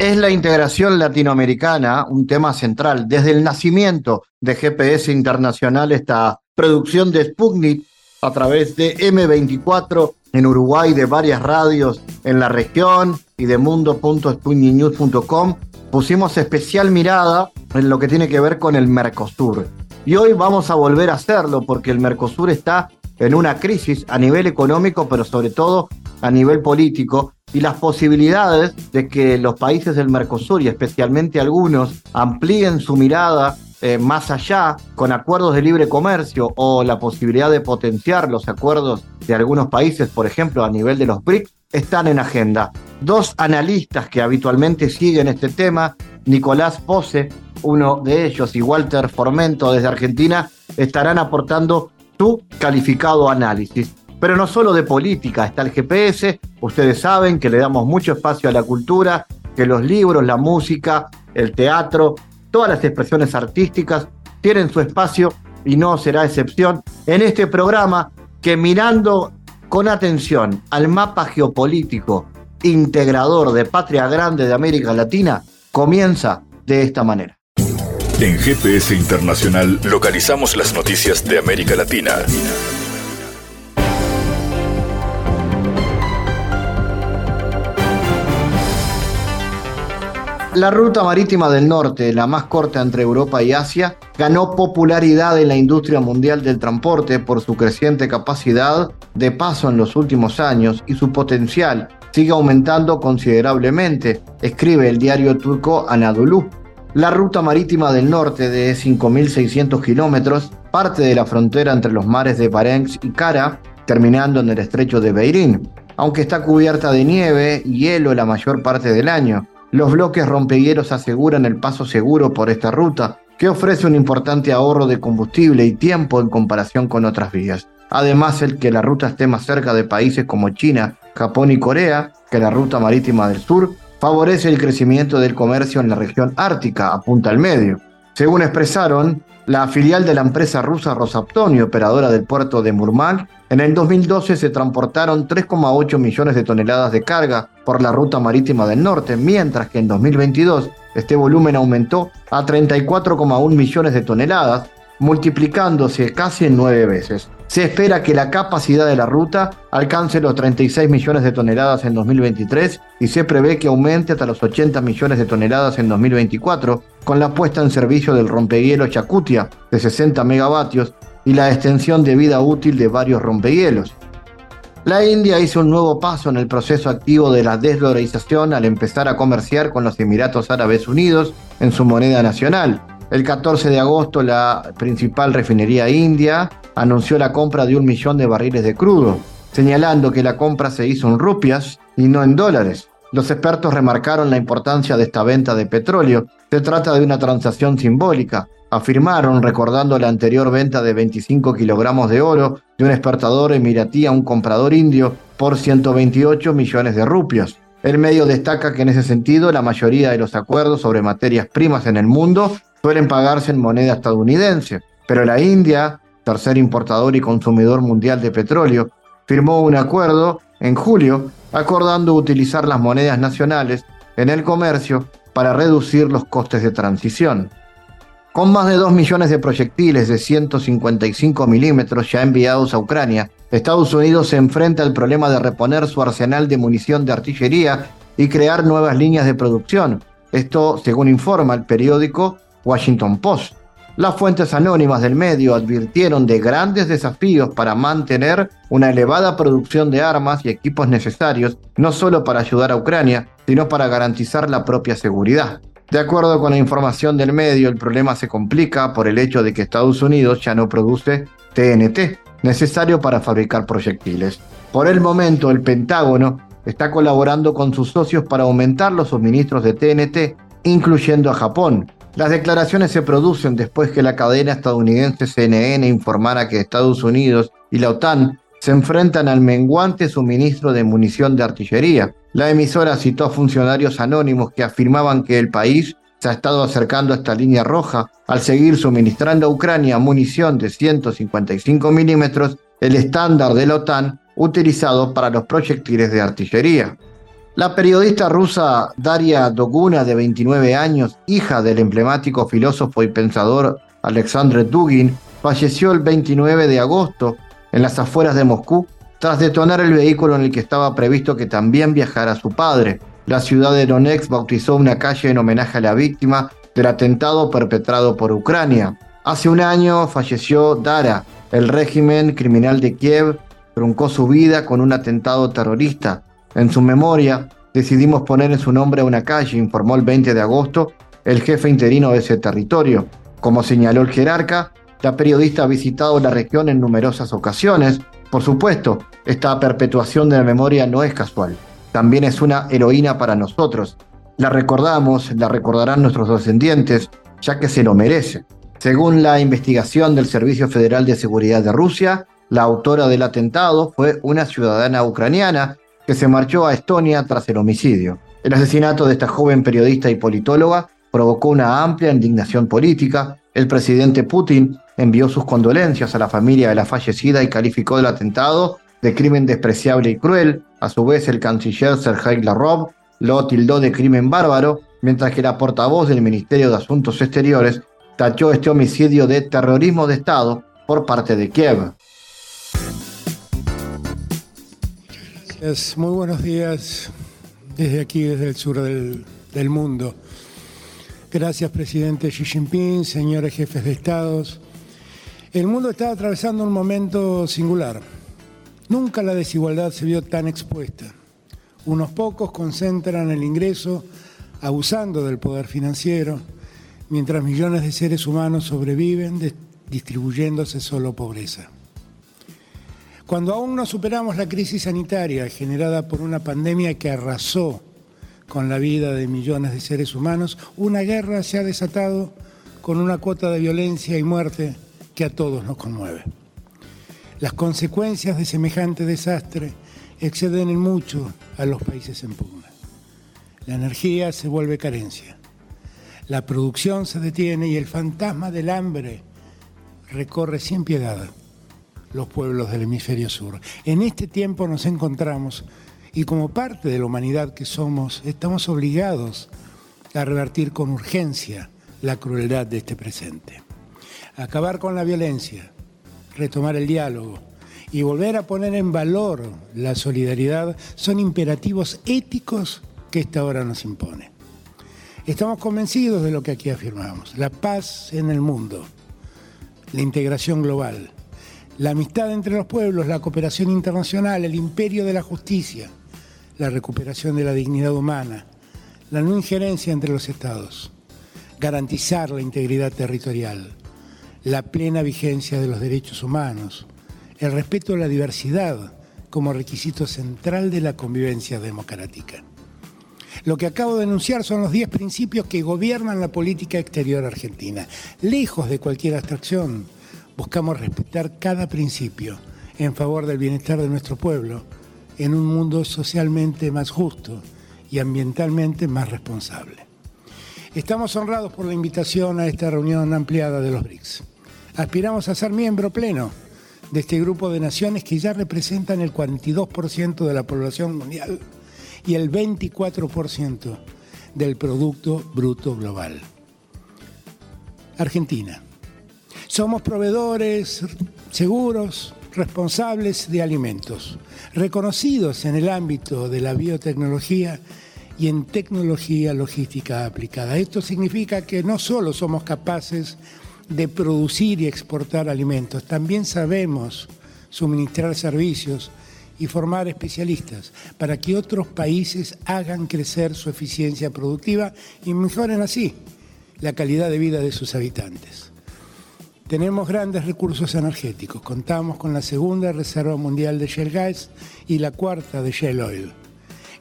Es la integración latinoamericana un tema central. Desde el nacimiento de GPS Internacional, esta producción de Sputnik a través de M24 en Uruguay, de varias radios en la región y de mundo.sputniknews.com, pusimos especial mirada en lo que tiene que ver con el Mercosur. Y hoy vamos a volver a hacerlo porque el Mercosur está en una crisis a nivel económico, pero sobre todo a nivel político y las posibilidades de que los países del Mercosur y especialmente algunos amplíen su mirada eh, más allá con acuerdos de libre comercio o la posibilidad de potenciar los acuerdos de algunos países, por ejemplo, a nivel de los BRICS, están en agenda. Dos analistas que habitualmente siguen este tema, Nicolás Pose, uno de ellos, y Walter Formento desde Argentina, estarán aportando su calificado análisis pero no solo de política, está el GPS, ustedes saben que le damos mucho espacio a la cultura, que los libros, la música, el teatro, todas las expresiones artísticas tienen su espacio y no será excepción en este programa que mirando con atención al mapa geopolítico integrador de Patria Grande de América Latina, comienza de esta manera. En GPS Internacional localizamos las noticias de América Latina. La ruta marítima del norte, la más corta entre Europa y Asia, ganó popularidad en la industria mundial del transporte por su creciente capacidad de paso en los últimos años y su potencial sigue aumentando considerablemente, escribe el diario turco Anadolu. La ruta marítima del norte de 5.600 kilómetros parte de la frontera entre los mares de Barenx y Kara, terminando en el estrecho de Beirín, aunque está cubierta de nieve y hielo la mayor parte del año. Los bloques rompehielos aseguran el paso seguro por esta ruta, que ofrece un importante ahorro de combustible y tiempo en comparación con otras vías. Además, el que la ruta esté más cerca de países como China, Japón y Corea que la ruta marítima del sur favorece el crecimiento del comercio en la región ártica, apunta al medio. Según expresaron, la filial de la empresa rusa Rosaptoni, operadora del puerto de Murmansk, en el 2012 se transportaron 3,8 millones de toneladas de carga por la ruta marítima del norte, mientras que en 2022 este volumen aumentó a 34,1 millones de toneladas, multiplicándose casi en nueve veces. Se espera que la capacidad de la ruta alcance los 36 millones de toneladas en 2023 y se prevé que aumente hasta los 80 millones de toneladas en 2024 con la puesta en servicio del rompehielo Chacutia de 60 megavatios y la extensión de vida útil de varios rompehielos. La India hizo un nuevo paso en el proceso activo de la desdolarización al empezar a comerciar con los Emiratos Árabes Unidos en su moneda nacional. El 14 de agosto la principal refinería india anunció la compra de un millón de barriles de crudo, señalando que la compra se hizo en rupias y no en dólares. Los expertos remarcaron la importancia de esta venta de petróleo. Se trata de una transacción simbólica, afirmaron recordando la anterior venta de 25 kilogramos de oro de un exportador emiratí a un comprador indio por 128 millones de rupias. El medio destaca que en ese sentido la mayoría de los acuerdos sobre materias primas en el mundo suelen pagarse en moneda estadounidense, pero la India, tercer importador y consumidor mundial de petróleo, firmó un acuerdo en julio acordando utilizar las monedas nacionales en el comercio para reducir los costes de transición. Con más de 2 millones de proyectiles de 155 milímetros ya enviados a Ucrania, Estados Unidos se enfrenta al problema de reponer su arsenal de munición de artillería y crear nuevas líneas de producción. Esto, según informa el periódico Washington Post. Las fuentes anónimas del medio advirtieron de grandes desafíos para mantener una elevada producción de armas y equipos necesarios, no solo para ayudar a Ucrania, sino para garantizar la propia seguridad. De acuerdo con la información del medio, el problema se complica por el hecho de que Estados Unidos ya no produce TNT, necesario para fabricar proyectiles. Por el momento, el Pentágono está colaborando con sus socios para aumentar los suministros de TNT incluyendo a Japón. Las declaraciones se producen después que la cadena estadounidense CNN informara que Estados Unidos y la OTAN se enfrentan al menguante suministro de munición de artillería. La emisora citó a funcionarios anónimos que afirmaban que el país se ha estado acercando a esta línea roja al seguir suministrando a Ucrania munición de 155 milímetros, el estándar de la OTAN utilizado para los proyectiles de artillería. La periodista rusa Daria Doguna, de 29 años, hija del emblemático filósofo y pensador Alexander Dugin, falleció el 29 de agosto en las afueras de Moscú tras detonar el vehículo en el que estaba previsto que también viajara su padre. La ciudad de Donetsk bautizó una calle en homenaje a la víctima del atentado perpetrado por Ucrania. Hace un año falleció Dara. El régimen criminal de Kiev truncó su vida con un atentado terrorista. En su memoria, decidimos poner en su nombre una calle, informó el 20 de agosto el jefe interino de ese territorio. Como señaló el jerarca, la periodista ha visitado la región en numerosas ocasiones. Por supuesto, esta perpetuación de la memoria no es casual. También es una heroína para nosotros. La recordamos, la recordarán nuestros descendientes, ya que se lo merece. Según la investigación del Servicio Federal de Seguridad de Rusia, la autora del atentado fue una ciudadana ucraniana que se marchó a Estonia tras el homicidio. El asesinato de esta joven periodista y politóloga provocó una amplia indignación política. El presidente Putin envió sus condolencias a la familia de la fallecida y calificó el atentado de crimen despreciable y cruel. A su vez, el canciller Sergei Lavrov lo tildó de crimen bárbaro, mientras que la portavoz del Ministerio de Asuntos Exteriores tachó este homicidio de terrorismo de Estado por parte de Kiev. Muy buenos días desde aquí, desde el sur del, del mundo. Gracias, presidente Xi Jinping, señores jefes de estados. El mundo está atravesando un momento singular. Nunca la desigualdad se vio tan expuesta. Unos pocos concentran el ingreso abusando del poder financiero, mientras millones de seres humanos sobreviven distribuyéndose solo pobreza. Cuando aún no superamos la crisis sanitaria generada por una pandemia que arrasó con la vida de millones de seres humanos, una guerra se ha desatado con una cuota de violencia y muerte que a todos nos conmueve. Las consecuencias de semejante desastre exceden en mucho a los países en pugna. La energía se vuelve carencia, la producción se detiene y el fantasma del hambre recorre sin piedad los pueblos del hemisferio sur. En este tiempo nos encontramos y como parte de la humanidad que somos, estamos obligados a revertir con urgencia la crueldad de este presente. Acabar con la violencia, retomar el diálogo y volver a poner en valor la solidaridad son imperativos éticos que esta hora nos impone. Estamos convencidos de lo que aquí afirmamos, la paz en el mundo, la integración global, la amistad entre los pueblos, la cooperación internacional, el imperio de la justicia, la recuperación de la dignidad humana, la no injerencia entre los estados, garantizar la integridad territorial, la plena vigencia de los derechos humanos, el respeto a la diversidad como requisito central de la convivencia democrática. Lo que acabo de enunciar son los 10 principios que gobiernan la política exterior argentina. Lejos de cualquier abstracción, buscamos respetar cada principio en favor del bienestar de nuestro pueblo en un mundo socialmente más justo y ambientalmente más responsable. Estamos honrados por la invitación a esta reunión ampliada de los BRICS. Aspiramos a ser miembro pleno de este grupo de naciones que ya representan el 42% de la población mundial y el 24% del Producto Bruto Global. Argentina. Somos proveedores seguros, responsables de alimentos, reconocidos en el ámbito de la biotecnología y en tecnología logística aplicada. Esto significa que no solo somos capaces de producir y exportar alimentos, también sabemos suministrar servicios y formar especialistas para que otros países hagan crecer su eficiencia productiva y mejoren así la calidad de vida de sus habitantes. Tenemos grandes recursos energéticos. Contamos con la segunda reserva mundial de shale gas y la cuarta de shale oil.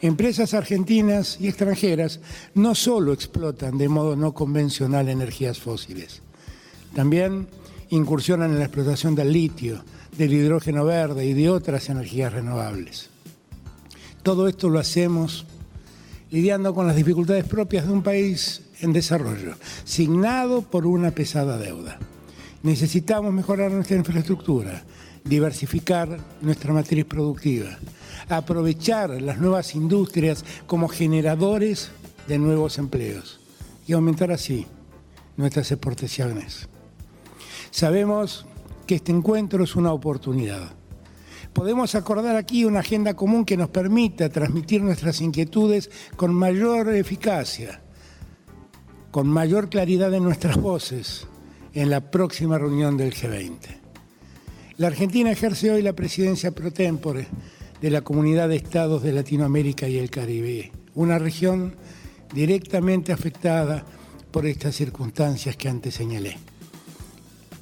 Empresas argentinas y extranjeras no solo explotan de modo no convencional energías fósiles, también incursionan en la explotación del litio, del hidrógeno verde y de otras energías renovables. Todo esto lo hacemos lidiando con las dificultades propias de un país en desarrollo, signado por una pesada deuda. Necesitamos mejorar nuestra infraestructura, diversificar nuestra matriz productiva, aprovechar las nuevas industrias como generadores de nuevos empleos y aumentar así nuestras exportaciones. Sabemos que este encuentro es una oportunidad. Podemos acordar aquí una agenda común que nos permita transmitir nuestras inquietudes con mayor eficacia, con mayor claridad en nuestras voces en la próxima reunión del G20. La Argentina ejerce hoy la presidencia pro tempore de la Comunidad de Estados de Latinoamérica y el Caribe, una región directamente afectada por estas circunstancias que antes señalé.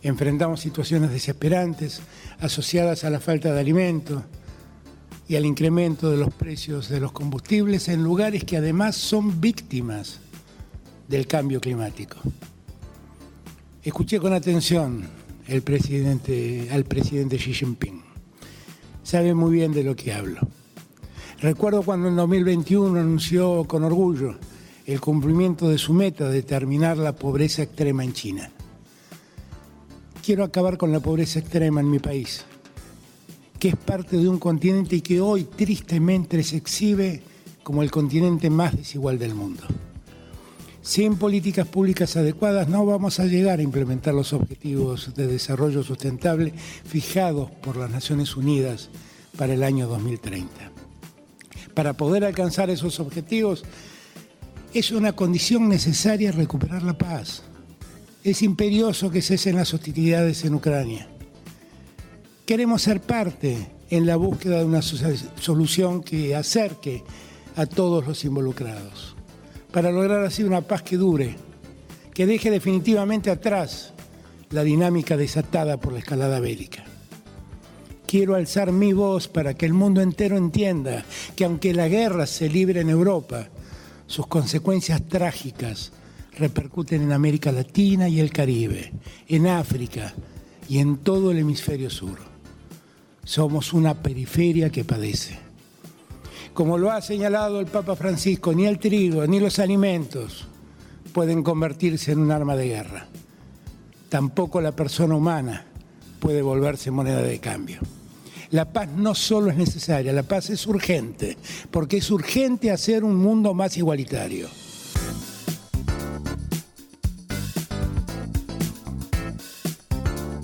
Enfrentamos situaciones desesperantes asociadas a la falta de alimentos y al incremento de los precios de los combustibles en lugares que además son víctimas del cambio climático. Escuché con atención el presidente, al presidente Xi Jinping sabe muy bien de lo que hablo. Recuerdo cuando en 2021 anunció con orgullo el cumplimiento de su meta de terminar la pobreza extrema en China. Quiero acabar con la pobreza extrema en mi país, que es parte de un continente y que hoy tristemente se exhibe como el continente más desigual del mundo. Sin políticas públicas adecuadas no vamos a llegar a implementar los objetivos de desarrollo sustentable fijados por las Naciones Unidas para el año 2030. Para poder alcanzar esos objetivos es una condición necesaria recuperar la paz. Es imperioso que cesen las hostilidades en Ucrania. Queremos ser parte en la búsqueda de una solución que acerque a todos los involucrados para lograr así una paz que dure, que deje definitivamente atrás la dinámica desatada por la escalada bélica. Quiero alzar mi voz para que el mundo entero entienda que aunque la guerra se libre en Europa, sus consecuencias trágicas repercuten en América Latina y el Caribe, en África y en todo el hemisferio sur. Somos una periferia que padece. Como lo ha señalado el Papa Francisco, ni el trigo ni los alimentos pueden convertirse en un arma de guerra. Tampoco la persona humana puede volverse moneda de cambio. La paz no solo es necesaria, la paz es urgente, porque es urgente hacer un mundo más igualitario.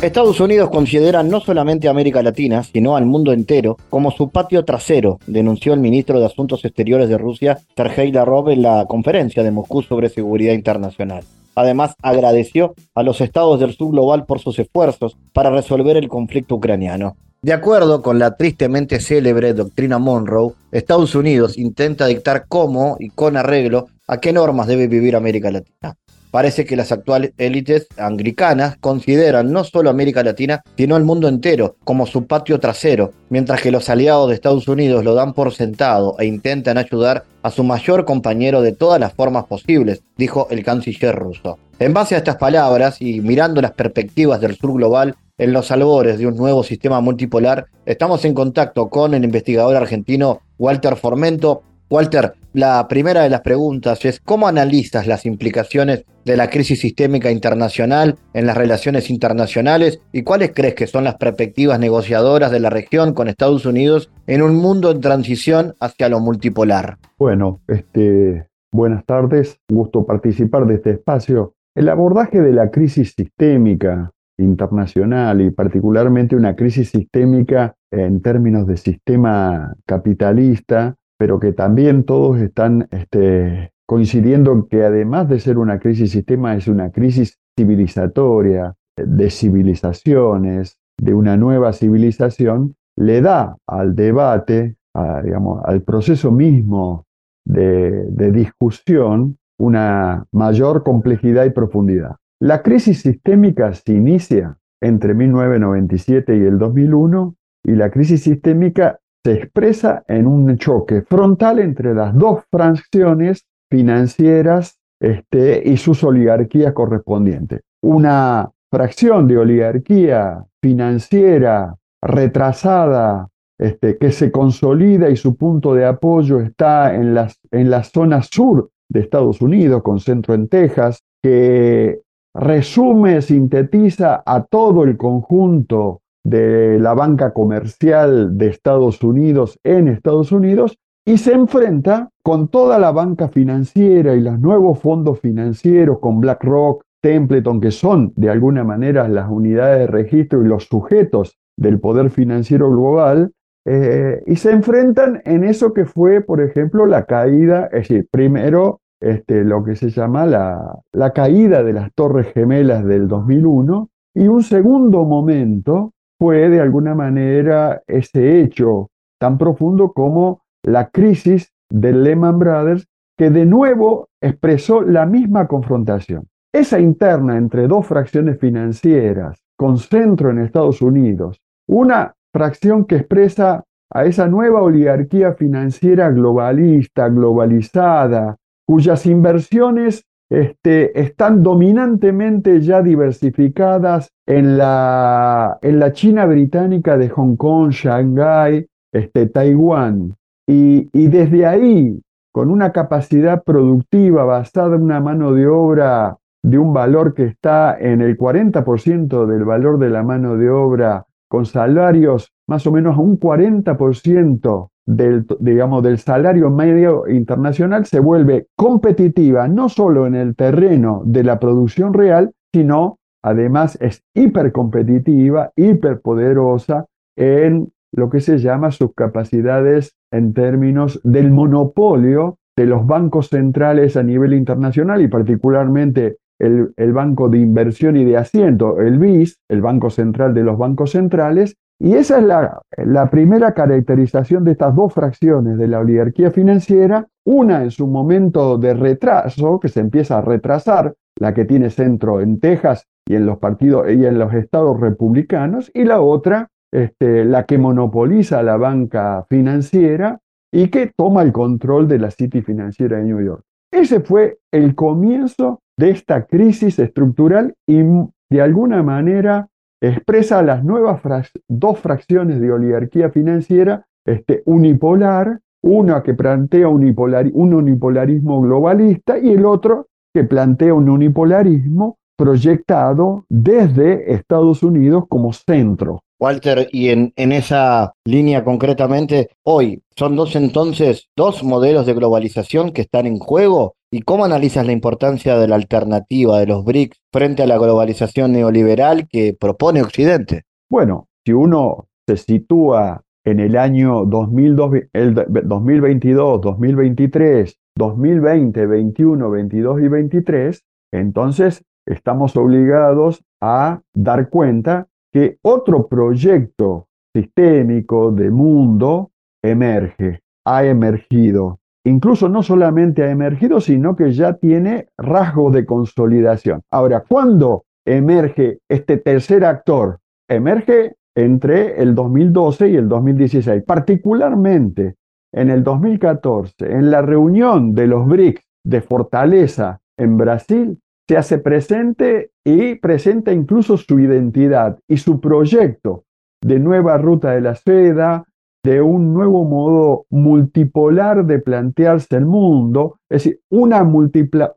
Estados Unidos considera no solamente a América Latina, sino al mundo entero como su patio trasero, denunció el ministro de Asuntos Exteriores de Rusia, Sergei Lavrov, en la conferencia de Moscú sobre seguridad internacional. Además, agradeció a los estados del sur global por sus esfuerzos para resolver el conflicto ucraniano. De acuerdo con la tristemente célebre doctrina Monroe, Estados Unidos intenta dictar cómo y con arreglo a qué normas debe vivir América Latina. Parece que las actuales élites anglicanas consideran no solo América Latina, sino el mundo entero como su patio trasero, mientras que los aliados de Estados Unidos lo dan por sentado e intentan ayudar a su mayor compañero de todas las formas posibles, dijo el canciller ruso. En base a estas palabras y mirando las perspectivas del sur global en los albores de un nuevo sistema multipolar, estamos en contacto con el investigador argentino Walter Formento, Walter, la primera de las preguntas es, ¿cómo analizas las implicaciones de la crisis sistémica internacional en las relaciones internacionales y cuáles crees que son las perspectivas negociadoras de la región con Estados Unidos en un mundo en transición hacia lo multipolar? Bueno, este, buenas tardes, gusto participar de este espacio. El abordaje de la crisis sistémica internacional y particularmente una crisis sistémica en términos de sistema capitalista pero que también todos están este, coincidiendo en que además de ser una crisis sistema, es una crisis civilizatoria, de civilizaciones, de una nueva civilización, le da al debate, al proceso mismo de, de discusión, una mayor complejidad y profundidad. La crisis sistémica se inicia entre 1997 y el 2001 y la crisis sistémica se expresa en un choque frontal entre las dos fracciones financieras este, y sus oligarquías correspondientes. Una fracción de oligarquía financiera retrasada, este, que se consolida y su punto de apoyo está en, en la zona sur de Estados Unidos, con centro en Texas, que resume, sintetiza a todo el conjunto de la banca comercial de Estados Unidos en Estados Unidos y se enfrenta con toda la banca financiera y los nuevos fondos financieros, con BlackRock, Templeton, que son de alguna manera las unidades de registro y los sujetos del poder financiero global, eh, y se enfrentan en eso que fue, por ejemplo, la caída, es decir, primero este, lo que se llama la, la caída de las Torres Gemelas del 2001, y un segundo momento fue de alguna manera ese hecho tan profundo como la crisis de Lehman Brothers, que de nuevo expresó la misma confrontación. Esa interna entre dos fracciones financieras con centro en Estados Unidos, una fracción que expresa a esa nueva oligarquía financiera globalista, globalizada, cuyas inversiones este, están dominantemente ya diversificadas en la, en la China británica de Hong Kong, Shanghái, este, Taiwán. Y, y desde ahí, con una capacidad productiva basada en una mano de obra de un valor que está en el 40% del valor de la mano de obra, con salarios más o menos a un 40% del, digamos, del salario medio internacional se vuelve competitiva no solo en el terreno de la producción real, sino además es hipercompetitiva, hiperpoderosa en lo que se llama sus capacidades en términos del monopolio de los bancos centrales a nivel internacional y particularmente el, el, Banco de Inversión y de Asiento, el BIS, el Banco Central de los Bancos Centrales, y esa es la, primera caracterización de estas dos fracciones de la oligarquía financiera, una en su momento de retraso, que se empieza a retrasar, la que tiene centro en Texas y en los partidos y en los estados republicanos, y la otra, este, la que monopoliza la banca financiera y que toma el control de la City financiera de New York. Ese fue el comienzo de esta crisis estructural y de alguna manera expresa las nuevas dos fracciones de oligarquía financiera este, unipolar, una que plantea un unipolarismo globalista y el otro que plantea un unipolarismo proyectado desde Estados Unidos como centro. Walter, y en, en, esa línea concretamente, hoy son dos entonces, dos modelos de globalización que están en juego. ¿Y cómo analizas la importancia de la alternativa de los BRICS frente a la globalización neoliberal que propone Occidente? Bueno, si uno se sitúa en el año 2022, 2023, 2020, 21, 22 y 23, entonces estamos obligados a dar cuenta que otro proyecto sistémico de mundo emerge, ha emergido. Incluso no solamente ha emergido, sino que ya tiene rasgos de consolidación. Ahora, ¿cuándo emerge este tercer actor? Emerge entre el 2012 y el 2016, particularmente en el 2014, en la reunión de los BRICS de Fortaleza en Brasil, se hace presente y presenta incluso su identidad y su proyecto de nueva ruta de la seda, de un nuevo modo multipolar de plantearse el mundo, es decir, una,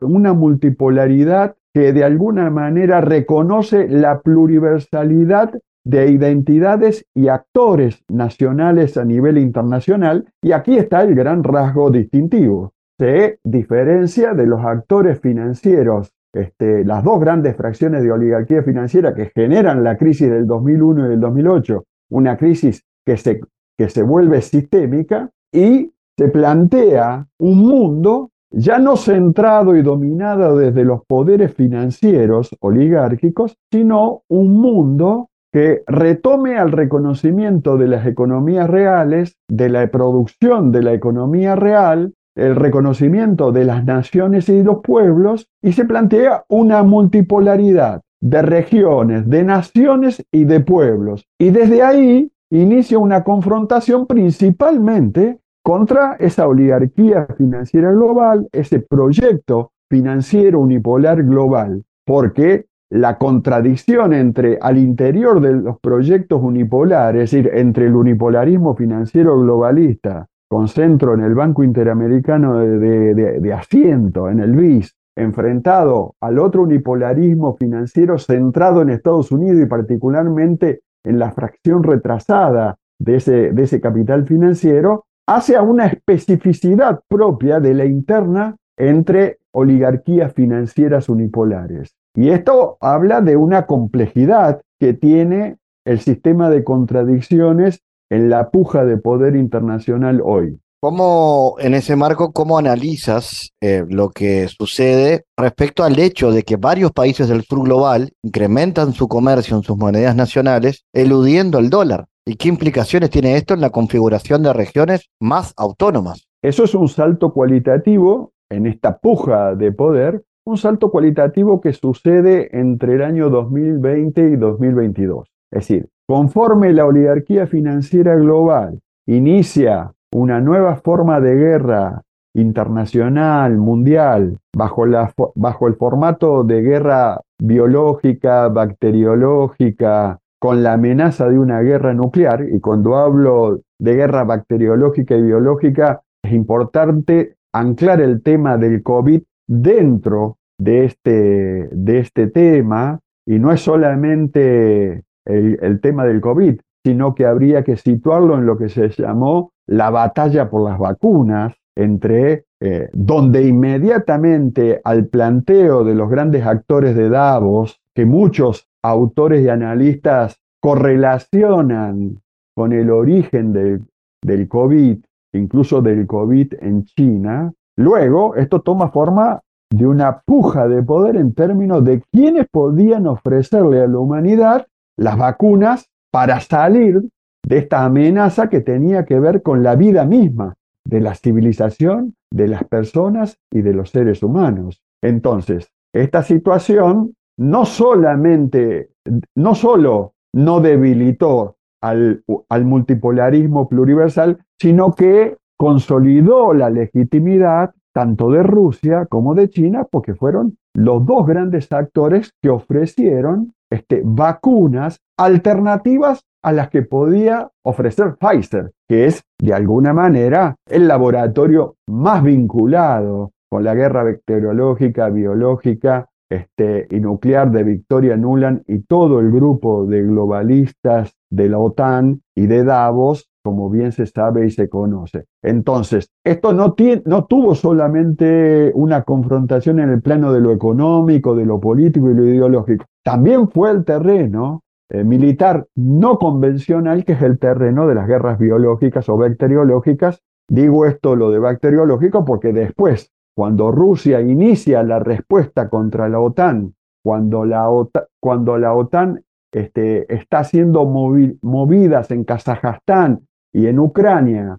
una multipolaridad que de alguna manera reconoce la pluriversalidad de identidades y actores nacionales a nivel internacional, y aquí está el gran rasgo distintivo. Se diferencia de los actores financieros este, las dos grandes fracciones de oligarquía financiera que generan la crisis del 2001 y del 2008, una crisis que se, que se vuelve sistémica y se plantea un mundo ya no centrado y dominado desde los poderes financieros oligárquicos, sino un mundo que retome al reconocimiento de las economías reales, de la producción de la economía real, el reconocimiento de las naciones y los pueblos y se plantea una multipolaridad de regiones, de naciones y de pueblos. Y desde ahí inicia una confrontación principalmente contra esa oligarquía financiera global, ese proyecto financiero unipolar global, porque la contradicción entre al interior de los proyectos unipolares, es decir, entre el unipolarismo financiero globalista, con centro en el Banco Interamericano de, de Asiento, en el BIS, enfrentado al otro unipolarismo financiero centrado en Estados Unidos y particularmente en la fracción retrasada de ese, de ese capital financiero, hace a una especificidad propia de la interna entre oligarquías financieras unipolares. Y esto habla de una complejidad que tiene el sistema de contradicciones en la puja de poder internacional hoy. ¿Cómo, en ese marco, cómo analizas eh, lo que sucede respecto al hecho de que varios países del sur global incrementan su comercio en sus monedas nacionales, eludiendo el dólar? ¿Y qué implicaciones tiene esto en la configuración de regiones más autónomas? Eso es un salto cualitativo en esta puja de poder, un salto cualitativo que sucede entre el año 2020 y 2022. Es decir, conforme la oligarquía financiera global inicia una nueva forma de guerra internacional, mundial, bajo, el formato de guerra biológica, bacteriológica, con la amenaza de una guerra nuclear, y cuando hablo de guerra bacteriológica y biológica, es importante anclar el tema del COVID dentro de este, de este tema, y no es solamente el, tema del COVID, sino que habría que situarlo en lo que se llamó la batalla por las vacunas, entre eh, donde inmediatamente al planteo de los grandes actores de Davos, que muchos autores y analistas correlacionan con el origen del, del COVID, incluso del COVID en China, luego esto toma forma de una puja de poder en términos de quiénes podían ofrecerle a la humanidad las vacunas para salir de esta amenaza que tenía que ver con la vida misma de la civilización, de las personas y de los seres humanos. Entonces, esta situación no solamente, no solo no debilitó al, al multipolarismo pluriversal, sino que consolidó la legitimidad tanto de Rusia como de China, porque fueron los dos grandes actores que ofrecieron este, vacunas alternativas a las que podía ofrecer Pfizer, que es de alguna manera el laboratorio más vinculado con la guerra bacteriológica, biológica este, y nuclear de Victoria Nuland y todo el grupo de globalistas de la OTAN y de Davos, como bien se sabe y se conoce. Entonces, esto no, no tuvo solamente una confrontación en el plano de lo económico, de lo político y lo ideológico, también fue el terreno eh, militar no convencional, que es el terreno de las guerras biológicas o bacteriológicas. Digo esto lo de bacteriológico porque después, cuando Rusia inicia la respuesta contra la OTAN, cuando la OTAN, cuando la OTAN este, está haciendo movidas en Kazajstán y en Ucrania,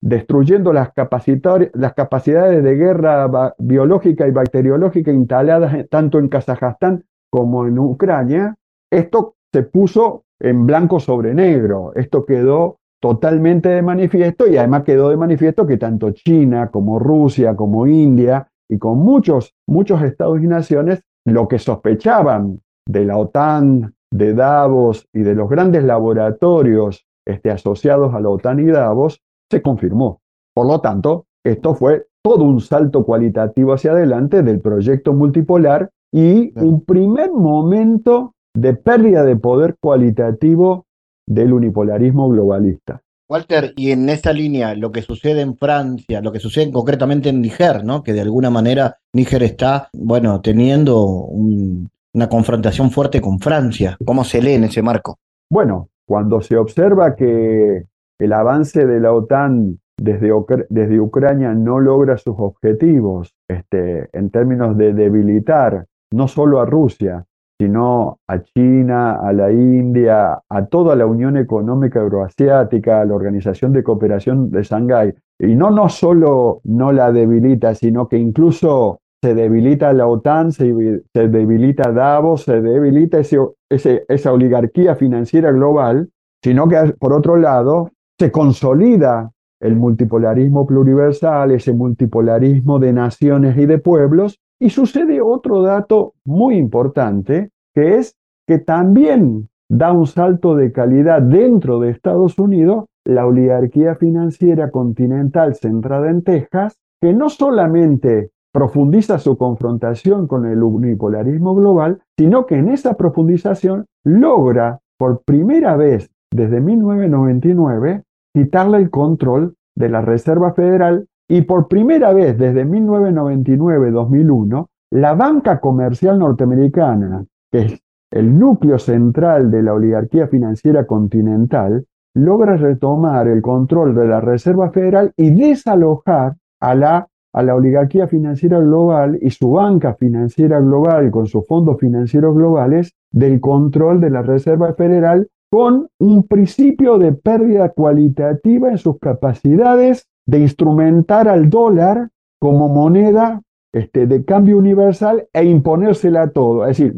destruyendo las, capacidades de guerra biológica y bacteriológica instaladas tanto en Kazajstán como en Ucrania, esto se puso en blanco sobre negro, esto quedó totalmente de manifiesto y además quedó de manifiesto que tanto China como Rusia como India y con muchos, muchos estados y naciones lo que sospechaban de la OTAN, de Davos y de los grandes laboratorios este, asociados a la OTAN y Davos, se confirmó. Por lo tanto, esto fue todo un salto cualitativo hacia adelante del proyecto multipolar y un primer momento de pérdida de poder cualitativo del unipolarismo globalista. Walter, y en esta línea, lo que sucede en Francia, lo que sucede concretamente en Níger, ¿no? Que de alguna manera Níger está, bueno, teniendo una confrontación fuerte con Francia. ¿Cómo se lee en ese marco? Bueno, cuando se observa que el avance de la OTAN desde, Ucrania no logra sus objetivos este, en términos de debilitar no solo a Rusia, sino a China, a la India, a toda la Unión Económica Euroasiática, a la Organización de Cooperación de Shanghái. Y no, no solo no la debilita, sino que incluso se debilita la OTAN, se, debilita Davos, se debilita esa oligarquía financiera global, sino que por otro lado se consolida el multipolarismo pluriversal, ese multipolarismo de naciones y de pueblos, y sucede otro dato muy importante, que es que también da un salto de calidad dentro de Estados Unidos la oligarquía financiera continental centrada en Texas, que no solamente profundiza su confrontación con el unipolarismo global, sino que en esa profundización logra por primera vez desde 1999 quitarle el control de la Reserva Federal y por primera vez desde 1999-2001 la banca comercial norteamericana, que es el núcleo central de la oligarquía financiera continental, logra retomar el control de la Reserva Federal y desalojar a la, a la oligarquía financiera global y su banca financiera global con sus fondos financieros globales del control de la Reserva Federal con un principio de pérdida cualitativa en sus capacidades de instrumentar al dólar como moneda este, de cambio universal e imponérsela a todo. Es decir,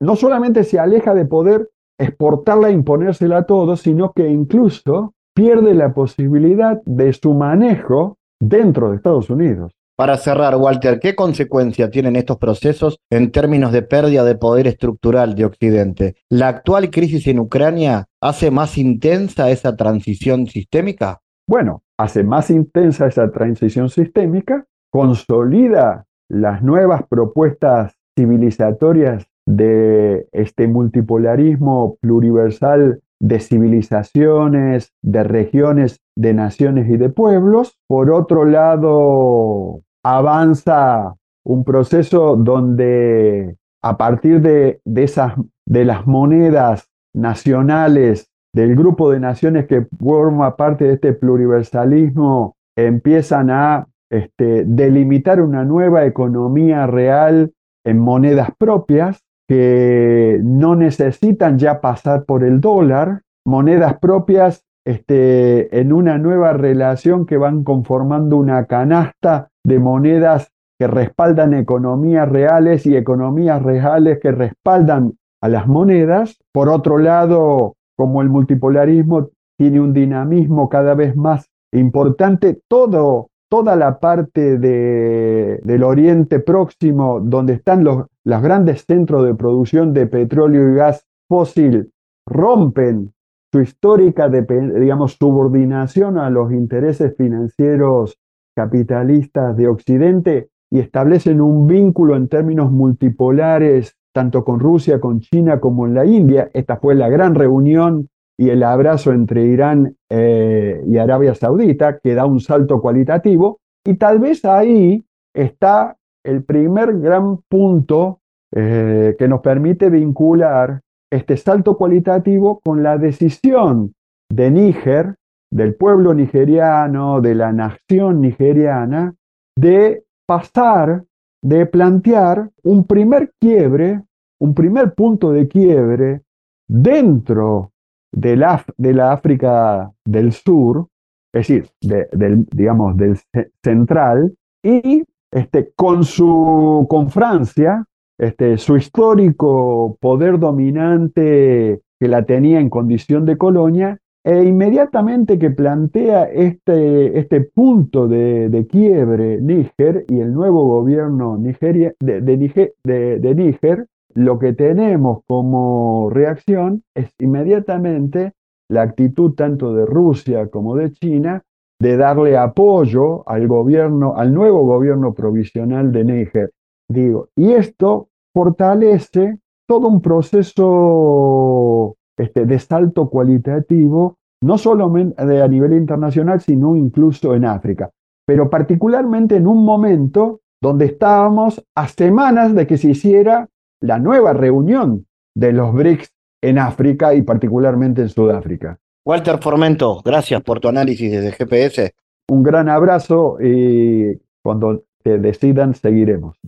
no solamente se aleja de poder exportarla e imponérsela a todo, sino que incluso pierde la posibilidad de su manejo dentro de Estados Unidos. Para cerrar, Walter, ¿qué consecuencia tienen estos procesos en términos de pérdida de poder estructural de Occidente? ¿La actual crisis en Ucrania hace más intensa esa transición sistémica? Bueno, hace más intensa esa transición sistémica, consolida las nuevas propuestas civilizatorias de este multipolarismo pluriversal de civilizaciones, de regiones, de naciones y de pueblos. Por otro lado, avanza un proceso donde a partir de, esas, de las monedas nacionales del grupo de naciones que forma parte de este pluriversalismo, empiezan a este, delimitar una nueva economía real en monedas propias que no necesitan ya pasar por el dólar, monedas propias este, en una nueva relación que van conformando una canasta de monedas que respaldan economías reales y economías reales que respaldan a las monedas. Por otro lado, como el multipolarismo tiene un dinamismo cada vez más importante, todo, toda la parte del Oriente Próximo, donde están los, los grandes centros de producción de petróleo y gas fósil, rompen su histórica digamos, subordinación a los intereses financieros capitalistas de Occidente y establecen un vínculo en términos multipolares tanto con Rusia, con China como en la India. Esta fue la gran reunión y el abrazo entre Irán eh, y Arabia Saudita, que da un salto cualitativo, y tal vez ahí está el primer gran punto eh, que nos permite vincular este salto cualitativo con la decisión de Níger, del pueblo nigeriano, de la nación nigeriana, de pasar, de plantear un primer quiebre, un primer punto de quiebre dentro de la, de la África del Sur, es decir, del, digamos, del central, y este, con, su, con Francia, este, su histórico poder dominante que la tenía en condición de colonia, e inmediatamente que plantea este, este punto de, quiebre Níger y el nuevo gobierno Nigeria, de, de Níger, lo que tenemos como reacción es inmediatamente la actitud tanto de Rusia como de China de darle apoyo al gobierno, al nuevo gobierno provisional de Níger. Digo, y esto fortalece todo un proceso este, de salto cualitativo, no solo a nivel internacional, sino incluso en África, pero particularmente en un momento donde estábamos a semanas de que se hiciera la nueva reunión de los BRICS en África y particularmente en Sudáfrica. Walter Formento, gracias por tu análisis desde GPS. Un gran abrazo y cuando te decidan seguiremos.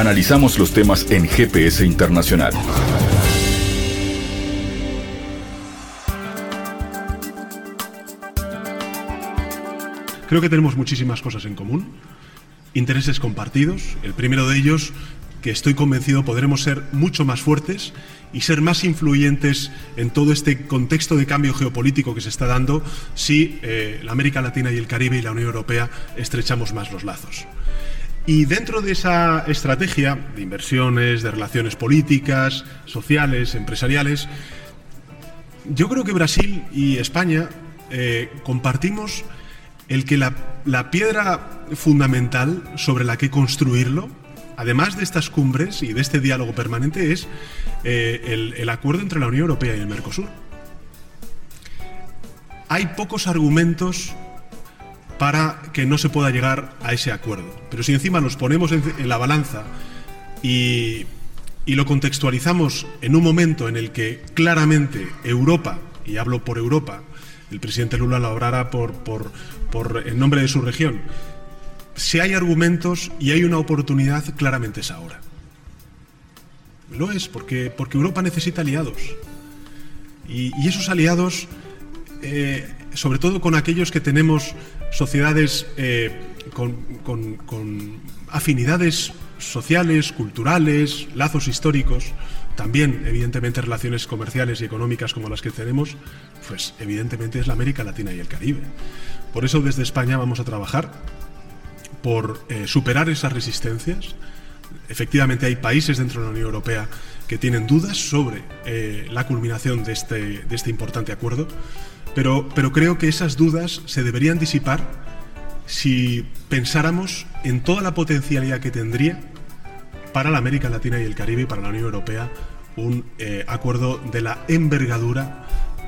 Analizamos los temas en GPS Internacional. Creo que tenemos muchísimas cosas en común, intereses compartidos. El primero de ellos que estoy convencido podremos ser mucho más fuertes y ser más influyentes en todo este contexto de cambio geopolítico que se está dando si eh, la América Latina y el Caribe y la Unión Europea estrechamos más los lazos. Y dentro de esa estrategia de inversiones, de relaciones políticas, sociales, empresariales, yo creo que Brasil y España eh, compartimos el que la, piedra fundamental sobre la que construirlo, además de estas cumbres y de este diálogo permanente, es eh, el, el acuerdo entre la Unión Europea y el Mercosur. Hay pocos argumentos para que no se pueda llegar a ese acuerdo. Pero si encima nos ponemos en, la balanza y, lo contextualizamos en un momento en el que claramente Europa, y hablo por Europa, el presidente Lula lo hablará por, por, por, en nombre de su región, si hay argumentos y hay una oportunidad, claramente es ahora. Lo es, porque, porque Europa necesita aliados. Y, esos aliados, eh, sobre todo con aquellos que tenemos sociedades eh, con, afinidades sociales, culturales, lazos históricos, también evidentemente relaciones comerciales y económicas como las que tenemos, pues evidentemente es la América Latina y el Caribe. Por eso desde España vamos a trabajar por eh, superar esas resistencias. Efectivamente hay países dentro de la Unión Europea que tienen dudas sobre eh, la culminación de este, de este importante acuerdo pero, creo que esas dudas se deberían disipar si pensáramos en toda la potencialidad que tendría para la América Latina y el Caribe y para la Unión Europea un eh, acuerdo de la envergadura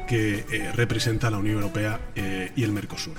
que eh, representa la Unión Europea eh, y el Mercosur.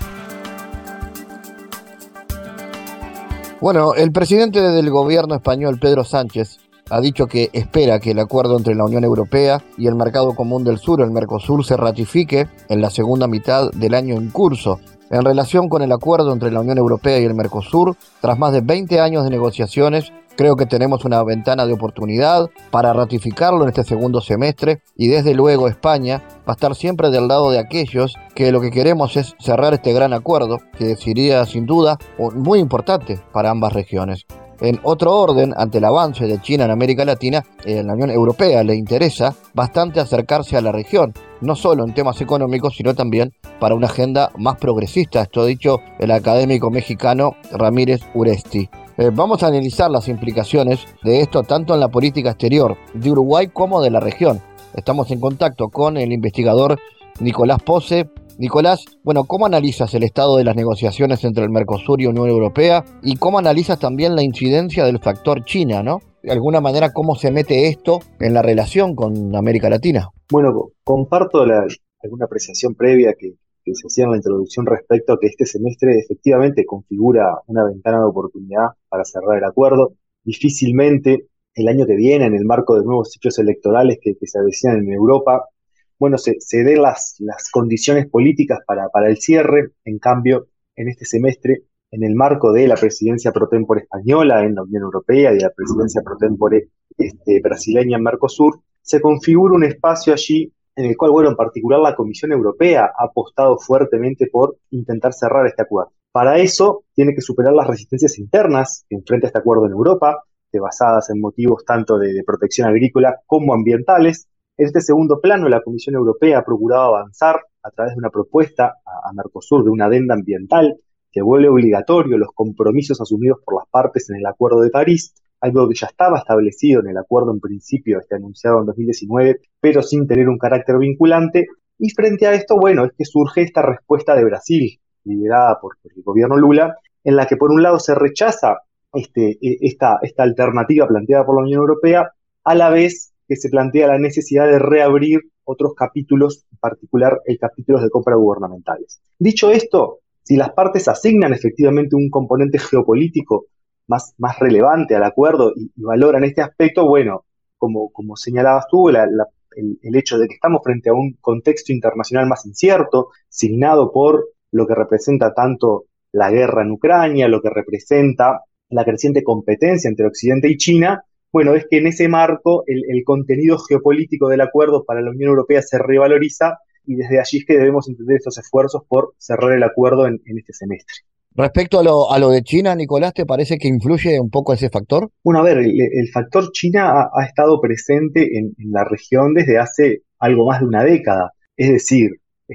Bueno, el presidente del gobierno español, Pedro Sánchez, ha dicho que espera que el acuerdo entre la Unión Europea y el Mercado Común del Sur, el Mercosur, se ratifique en la segunda mitad del año en curso. En relación con el acuerdo entre la Unión Europea y el Mercosur, tras más de 20 años de negociaciones, creo que tenemos una ventana de oportunidad para ratificarlo en este segundo semestre y desde luego España va a estar siempre del lado de aquellos que lo que queremos es cerrar este gran acuerdo que sería sin duda muy importante para ambas regiones. En otro orden, ante el avance de China en América Latina, en la Unión Europea le interesa bastante acercarse a la región, no solo en temas económicos, sino también para una agenda más progresista. Esto ha dicho el académico mexicano Ramírez Uresti. Eh, vamos a analizar las implicaciones de esto tanto en la política exterior de Uruguay como de la región. Estamos en contacto con el investigador Nicolás Pose, Nicolás, bueno, ¿cómo analizas el estado de las negociaciones entre el Mercosur y Unión Europea? Y cómo analizas también la incidencia del factor China, ¿no? De alguna manera, ¿cómo se mete esto en la relación con América Latina? Bueno, comparto alguna apreciación previa que, se hacía en la introducción respecto a que este semestre efectivamente configura una ventana de oportunidad para cerrar el acuerdo. Difícilmente el año que viene, en el marco de nuevos ciclos electorales que, que se avecinan en Europa, bueno, se, se den las, condiciones políticas para, el cierre. En cambio, en este semestre, en el marco de la presidencia pro tempore española en la Unión Europea y de la presidencia pro tempore este, brasileña en Mercosur, se configura un espacio allí en el cual, bueno, en particular la Comisión Europea ha apostado fuertemente por intentar cerrar este acuerdo. Para eso tiene que superar las resistencias internas que enfrenta este acuerdo en Europa, basadas en motivos tanto de protección agrícola como ambientales, en este segundo plano, la Comisión Europea ha procurado avanzar a través de una propuesta a, Mercosur de una adenda ambiental que vuelve obligatorio los compromisos asumidos por las partes en el Acuerdo de París, algo que ya estaba establecido en el acuerdo en principio, este anunciado en 2019, pero sin tener un carácter vinculante. Y frente a esto, bueno, es que surge esta respuesta de Brasil, liderada por, el gobierno Lula, en la que por un lado se rechaza este, e, esta, esta alternativa planteada por la Unión Europea, a la vez que se plantea la necesidad de reabrir otros capítulos, en particular el capítulo de compra gubernamentales. Dicho esto, si las partes asignan efectivamente un componente geopolítico más, más relevante al acuerdo y, valoran este aspecto, bueno, como, como señalabas tú, el, el, hecho de que estamos frente a un contexto internacional más incierto, signado por lo que representa tanto la guerra en Ucrania, lo que representa la creciente competencia entre Occidente y China, bueno, es que en ese marco el, contenido geopolítico del acuerdo para la Unión Europea se revaloriza y desde allí es que debemos entender estos esfuerzos por cerrar el acuerdo en, este semestre. Respecto a lo, a lo de China, Nicolás, ¿te parece que influye un poco ese factor? Bueno, a ver, el, factor China ha, estado presente en, la región desde hace algo más de una década. Es decir,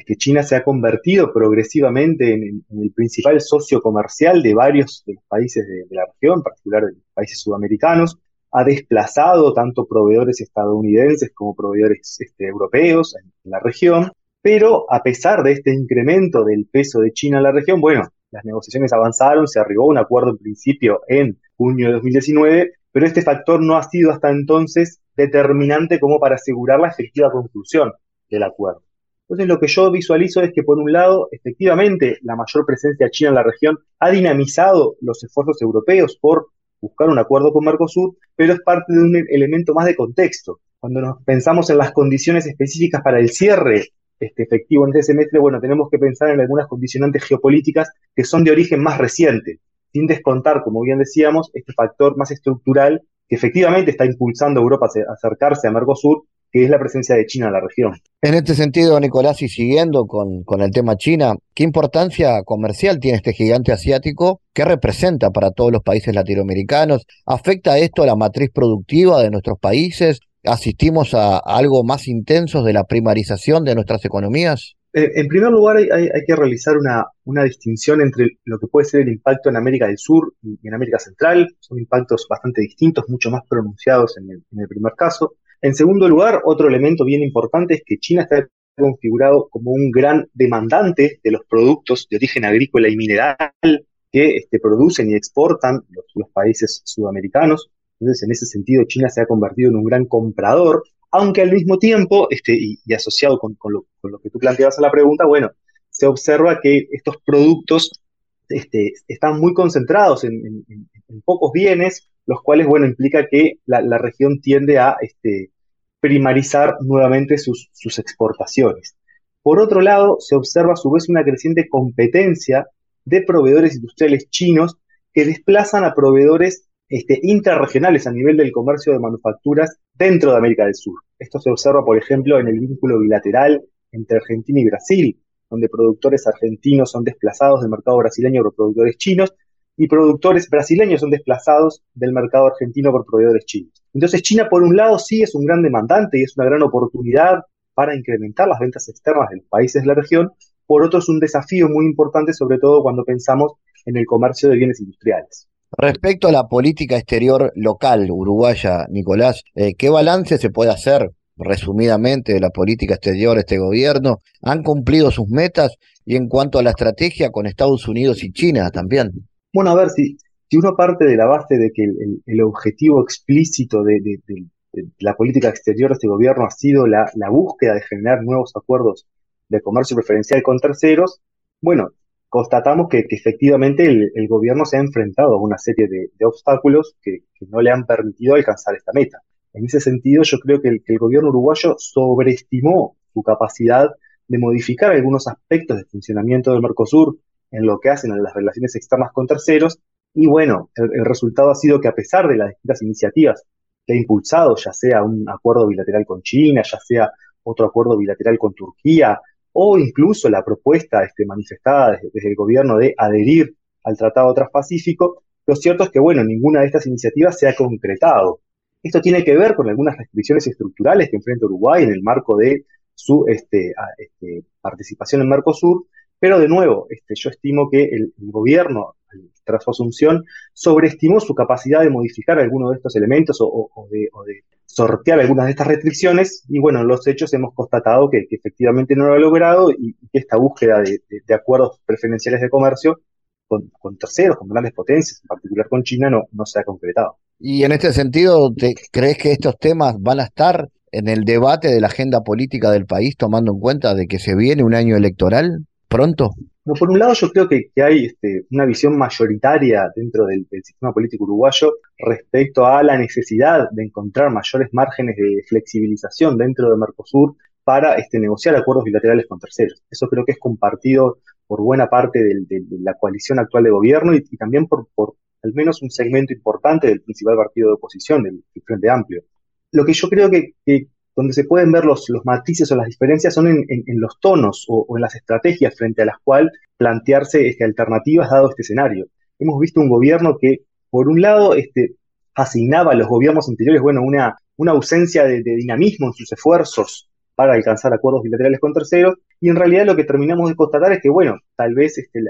que China se ha convertido progresivamente en, el principal socio comercial de varios de los países de, la región, en particular de los países sudamericanos. Ha desplazado tanto proveedores estadounidenses como proveedores este, europeos en la región. Pero a pesar de este incremento del peso de China en la región, bueno, las negociaciones avanzaron, se arribó a un acuerdo en principio en junio de 2019, pero este factor no ha sido hasta entonces determinante como para asegurar la efectiva conclusión del acuerdo. Entonces lo que yo visualizo es que por un lado, efectivamente, la mayor presencia china en la región ha dinamizado los esfuerzos europeos por buscar un acuerdo con Mercosur, pero es parte de un elemento más de contexto. Cuando nos pensamos en las condiciones específicas para el cierre este, efectivo en este semestre, bueno, tenemos que pensar en algunas condicionantes geopolíticas que son de origen más reciente, sin descontar, como bien decíamos, este factor más estructural que efectivamente está impulsando a Europa a acercarse a Mercosur, que es la presencia de China en la región. En este sentido, Nicolás, y siguiendo con, con, el tema China, ¿qué importancia comercial tiene este gigante asiático? ¿Qué representa para todos los países latinoamericanos? ¿Afecta esto a la matriz productiva de nuestros países? asistimos a, algo más intenso de la primarización de nuestras economías? Eh, en primer lugar, hay, que realizar una, distinción entre lo que puede ser el impacto en América del Sur y en América Central. Son impactos bastante distintos, mucho más pronunciados en el, primer caso. En segundo lugar, otro elemento bien importante es que China está configurado como un gran demandante de los productos de origen agrícola y mineral que este, producen y exportan los países sudamericanos. Entonces, en ese sentido, China se ha convertido en un gran comprador, aunque al mismo tiempo, este, y, asociado con, lo, que tú planteabas a la pregunta, bueno, se observa que estos productos este, están muy concentrados en, pocos bienes, los cuales, bueno, implica que la, región tiende a este, primarizar nuevamente sus, exportaciones. Por otro lado, se observa a su vez una creciente competencia de proveedores industriales chinos que desplazan a proveedores este, intrarregionales a nivel del comercio de manufacturas dentro de América del Sur. Esto se observa, por ejemplo, en el vínculo bilateral entre Argentina y Brasil, donde productores argentinos son desplazados del mercado brasileño por productores chinos y productores brasileños son desplazados del mercado argentino por proveedores chinos. Entonces China, por un lado, sí es un gran demandante y es una gran oportunidad para incrementar las ventas externas de los países de la región, por otro es un desafío muy importante, sobre todo cuando pensamos en el comercio de bienes industriales. Respecto a la política exterior local uruguaya, Nicolás, eh, ¿qué balance se puede hacer resumidamente de la política exterior de este gobierno? ¿Han cumplido sus metas? Y en cuanto a la estrategia con Estados Unidos y China también. Bueno, a ver, si, si uno parte de la base de que el, objetivo explícito de, la política exterior de este gobierno ha sido la, la búsqueda de generar nuevos acuerdos de comercio preferencial con terceros, bueno, constatamos que, efectivamente el, gobierno se ha enfrentado a una serie de, obstáculos que, no le han permitido alcanzar esta meta. En ese sentido, yo creo que el, gobierno uruguayo sobreestimó su capacidad de modificar algunos aspectos del funcionamiento del Mercosur en lo que hacen a las relaciones externas con terceros. Y bueno, el, resultado ha sido que a pesar de las distintas iniciativas que ha impulsado, ya sea un acuerdo bilateral con China, ya sea otro acuerdo bilateral con Turquía, o incluso la propuesta este, manifestada desde, el gobierno de adherir al Tratado Transpacífico, lo cierto es que, bueno, ninguna de estas iniciativas se ha concretado. Esto tiene que ver con algunas restricciones estructurales que enfrenta Uruguay en el marco de su este, este, participación en Mercosur, pero de nuevo, este, yo estimo que el, gobierno, tras su asunción, sobreestimó su capacidad de modificar algunos de estos elementos o de, sortear algunas de estas restricciones y bueno, en los hechos hemos constatado que, efectivamente no lo ha logrado y, que esta búsqueda de, acuerdos preferenciales de comercio con, terceros, con grandes potencias, en particular con China, no, no se ha concretado. Y en este sentido, ¿te, ¿crees que estos temas van a estar en el debate de la agenda política del país, tomando en cuenta de que se viene un año electoral pronto? por un lado, yo creo que, hay este, una visión mayoritaria dentro del, sistema político uruguayo respecto a la necesidad de encontrar mayores márgenes de flexibilización dentro de Mercosur para este, negociar acuerdos bilaterales con terceros. Eso creo que es compartido por buena parte de, la coalición actual de gobierno y, también por, al menos un segmento importante del principal partido de oposición, del, Frente Amplio. Lo que yo creo que, donde se pueden ver los, los matices o las diferencias son en, los tonos o, en las estrategias frente a las cuales plantearse este, alternativas dado este escenario. Hemos visto un gobierno que, por un lado, este, asignaba a los gobiernos anteriores bueno, una, una ausencia de, dinamismo en sus esfuerzos para alcanzar acuerdos bilaterales con terceros, y en realidad lo que terminamos de constatar es que, bueno, tal vez este,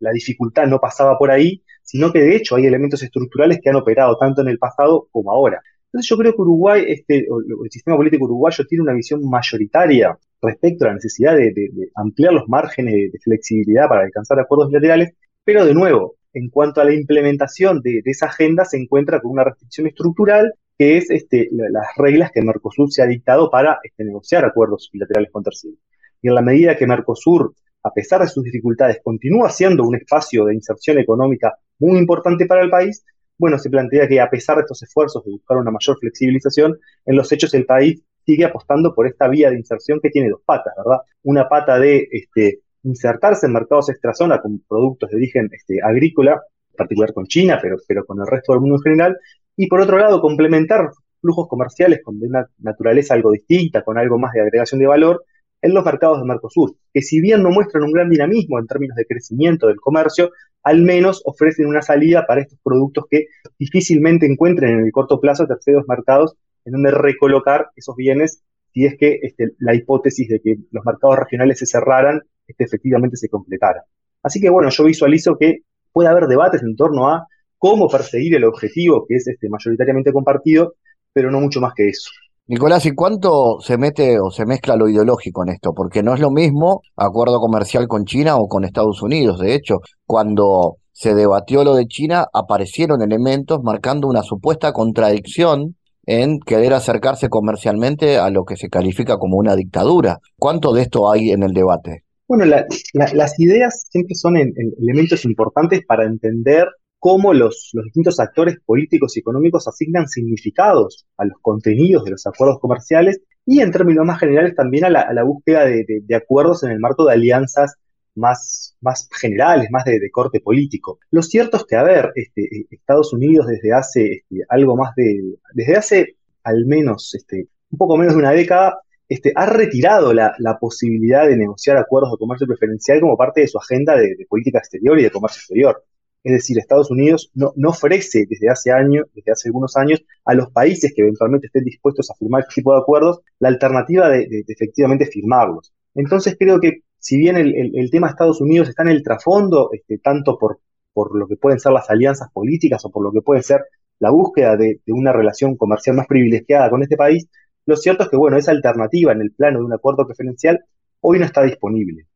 la dificultad no pasaba por ahí, sino que de hecho hay elementos estructurales que han operado tanto en el pasado como ahora. Entonces yo creo que Uruguay, este, el sistema político uruguayo tiene una visión mayoritaria respecto a la necesidad de, ampliar los márgenes de, flexibilidad para alcanzar acuerdos bilaterales, pero de nuevo, en cuanto a la implementación de, esa agenda, se encuentra con una restricción estructural que es este, las reglas que Mercosur se ha dictado para este, negociar acuerdos bilaterales con terceros. Y en la medida que Mercosur, a pesar de sus dificultades, continúa siendo un espacio de inserción económica muy importante para el país, bueno, se plantea que a pesar de estos esfuerzos de buscar una mayor flexibilización, en los hechos el país sigue apostando por esta vía de inserción que tiene dos patas, ¿verdad? Una pata de este, insertarse en mercados extrazona con productos de origen este, agrícola, en particular con China, pero, pero con el resto del mundo en general, y por otro lado complementar flujos comerciales con una naturaleza algo distinta, con algo más de agregación de valor, en los mercados de Mercosur, que si bien no muestran un gran dinamismo en términos de crecimiento del comercio, al menos ofrecen una salida para estos productos que difícilmente encuentren en el corto plazo terceros mercados en donde recolocar esos bienes si es que este, la hipótesis de que los mercados regionales se cerraran este, efectivamente se completara. Así que bueno, yo visualizo que puede haber debates en torno a cómo perseguir el objetivo que es este, mayoritariamente compartido, pero no mucho más que eso. Nicolás, ¿y cuánto se mete o se mezcla lo ideológico en esto? Porque no es lo mismo acuerdo comercial con China o con Estados Unidos. De hecho, cuando se debatió lo de China, aparecieron elementos marcando una supuesta contradicción en querer acercarse comercialmente a lo que se califica como una dictadura. ¿Cuánto de esto hay en el debate? Bueno, las ideas siempre son elementos importantes para entender cómo los, distintos actores políticos y económicos asignan significados a los contenidos de los acuerdos comerciales y en términos más generales también a la, búsqueda de, acuerdos en el marco de alianzas más, generales, más de, corte político. Lo cierto es que, a ver, este, Estados Unidos desde hace este, algo más de, desde hace al menos este, un poco menos de una década, este, ha retirado la, posibilidad de negociar acuerdos de comercio preferencial como parte de su agenda de, política exterior y de comercio exterior. Es decir, Estados Unidos no, ofrece desde hace años, desde hace algunos años, a los países que eventualmente estén dispuestos a firmar este tipo de acuerdos, la alternativa de, efectivamente firmarlos. Entonces creo que si bien el, tema de Estados Unidos está en el trasfondo, este, tanto por, por lo que pueden ser las alianzas políticas o por lo que puede ser la búsqueda de, una relación comercial más privilegiada con este país, lo cierto es que, bueno, esa alternativa en el plano de un acuerdo preferencial hoy no está disponible.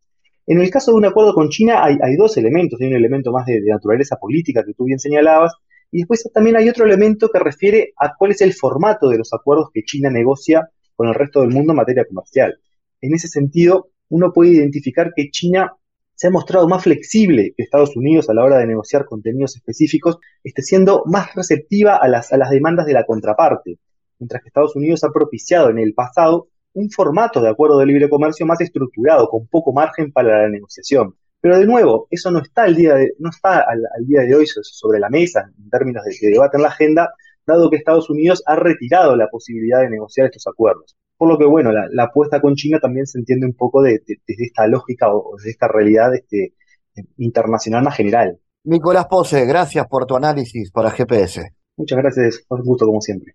En el caso de un acuerdo con China hay, dos elementos. Hay un elemento más de, naturaleza política que tú bien señalabas, y después también hay otro elemento que refiere a cuál es el formato de los acuerdos que China negocia con el resto del mundo en materia comercial. En ese sentido, uno puede identificar que China se ha mostrado más flexible que Estados Unidos a la hora de negociar contenidos específicos, esté siendo más receptiva a las, a las demandas de la contraparte, mientras que Estados Unidos ha propiciado en el pasado un formato de acuerdo de libre comercio más estructurado, con poco margen para la negociación. Pero de nuevo, eso no está, al día de, no está al, día de hoy sobre la mesa en términos de, debate en la agenda, dado que Estados Unidos ha retirado la posibilidad de negociar estos acuerdos. Por lo que, bueno, la, apuesta con China también se entiende un poco desde esta lógica o desde esta realidad este, internacional más general. Nicolás Pose, gracias por tu análisis para GPS. Muchas gracias, un gusto como siempre.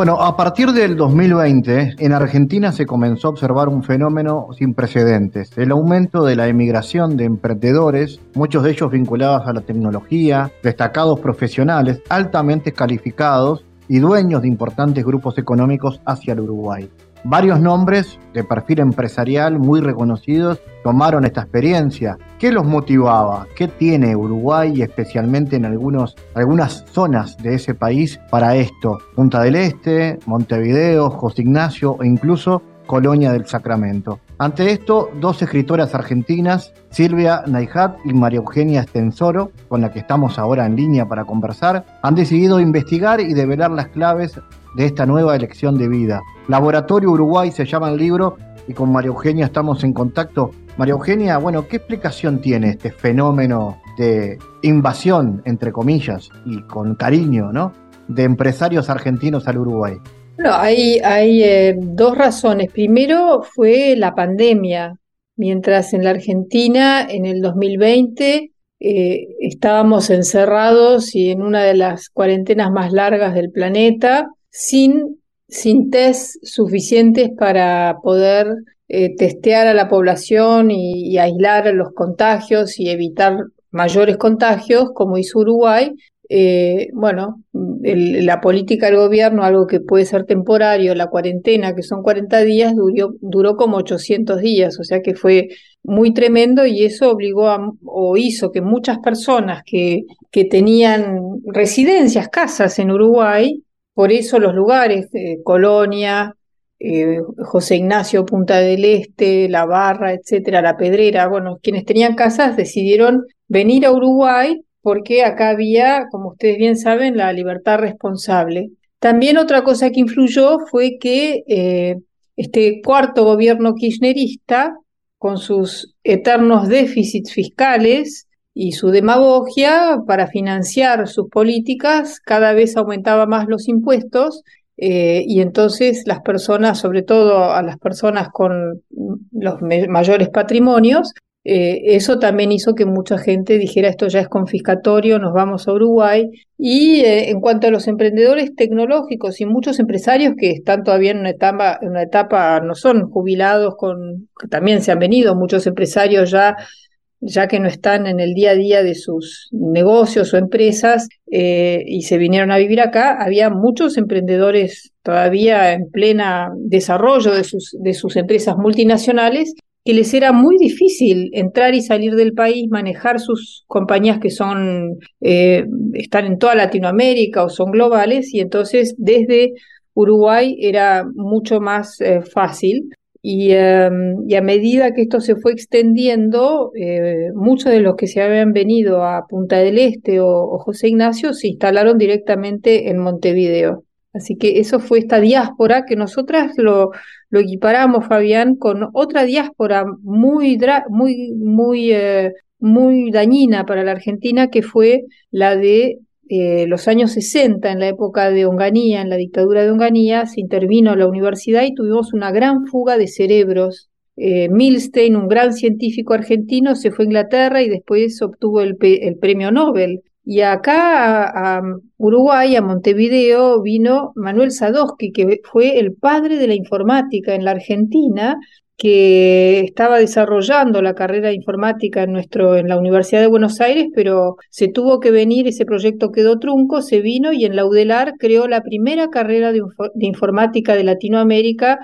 Bueno, a partir del 2020, en Argentina se comenzó a observar un fenómeno sin precedentes, el aumento de la emigración de emprendedores, muchos de ellos vinculados a la tecnología, destacados profesionales, altamente calificados y dueños de importantes grupos económicos hacia el Uruguay. Varios nombres de perfil empresarial muy reconocidos tomaron esta experiencia. ¿Qué los motivaba? ¿Qué tiene Uruguay, especialmente en algunos, algunas zonas de ese país, para esto? Punta del Este, Montevideo, José Ignacio e incluso Colonia del Sacramento. Ante esto, dos escritoras argentinas, Silvia Naijat y María Eugenia Estensoro, con la que estamos ahora en línea para conversar, han decidido investigar y develar las claves de esta nueva elección de vida. Laboratorio Uruguay se llama el libro y con María Eugenia estamos en contacto. María Eugenia, bueno, ¿qué explicación tiene este fenómeno de invasión, entre comillas, y con cariño, ¿no? De empresarios argentinos al Uruguay. Bueno, hay, eh, dos razones. Primero fue la pandemia. Mientras en la Argentina en el 2020 eh, estábamos encerrados y en una de las cuarentenas más largas del planeta, sin, sin test suficientes para poder eh, testear a la población y, aislar los contagios y evitar mayores contagios, como hizo Uruguay, eh, bueno, la política del gobierno, algo que puede ser temporario, la cuarentena, que son 40 días, duró, duró como 800 días, o sea que fue muy tremendo y eso obligó a, o hizo que muchas personas que, que tenían residencias, casas en Uruguay, por eso los lugares, eh, Colonia, eh, José Ignacio, Punta del Este, La Barra, etcétera, La Pedrera, bueno, quienes tenían casas decidieron venir a Uruguay porque acá había, como ustedes bien saben, la libertad responsable. También otra cosa que influyó fue que eh, este cuarto gobierno kirchnerista, con sus eternos déficits fiscales y su demagogia para financiar sus políticas, cada vez aumentaba más los impuestos eh, y entonces las personas, sobre todo a las personas con los mayores patrimonios, eh, eso también hizo que mucha gente dijera esto ya es confiscatorio, nos vamos a Uruguay. Y eh, en cuanto a los emprendedores tecnológicos y muchos empresarios que están todavía en una etapa, en una etapa no son jubilados, con, también se han venido muchos empresarios ya ya que no están en el día a día de sus negocios o empresas eh, y se vinieron a vivir acá, había muchos emprendedores todavía en plena desarrollo de sus, de sus empresas multinacionales que les era muy difícil entrar y salir del país, manejar sus compañías que son, eh, están en toda Latinoamérica o son globales, y entonces desde Uruguay era mucho más eh, fácil. Em, y, a medida que esto se fue extendiendo, eh, muchos de los que se habían venido a Punta del Este o José Ignacio se instalaron directamente en Montevideo. Así que eso fue esta diáspora que nosotras lo, equiparamos, Fabián, con otra diáspora muy, muy, muy, eh, muy dañina para la Argentina, que fue la de eh, los años 60, en la época de Onganía, en la dictadura de Onganía, se intervino la universidad y tuvimos una gran fuga de cerebros. Eh, Milstein, un gran científico argentino, se fue a Inglaterra y después obtuvo el, el premio Nobel y acá a, Uruguay, a Montevideo, vino Manuel Sadowski, que fue el padre de la informática en la Argentina, que estaba desarrollando la carrera de informática en, nuestro, en la Universidad de Buenos Aires, pero se tuvo que venir, ese proyecto quedó trunco, se vino y en la UDELAR creó la primera carrera de, de informática de Latinoamérica,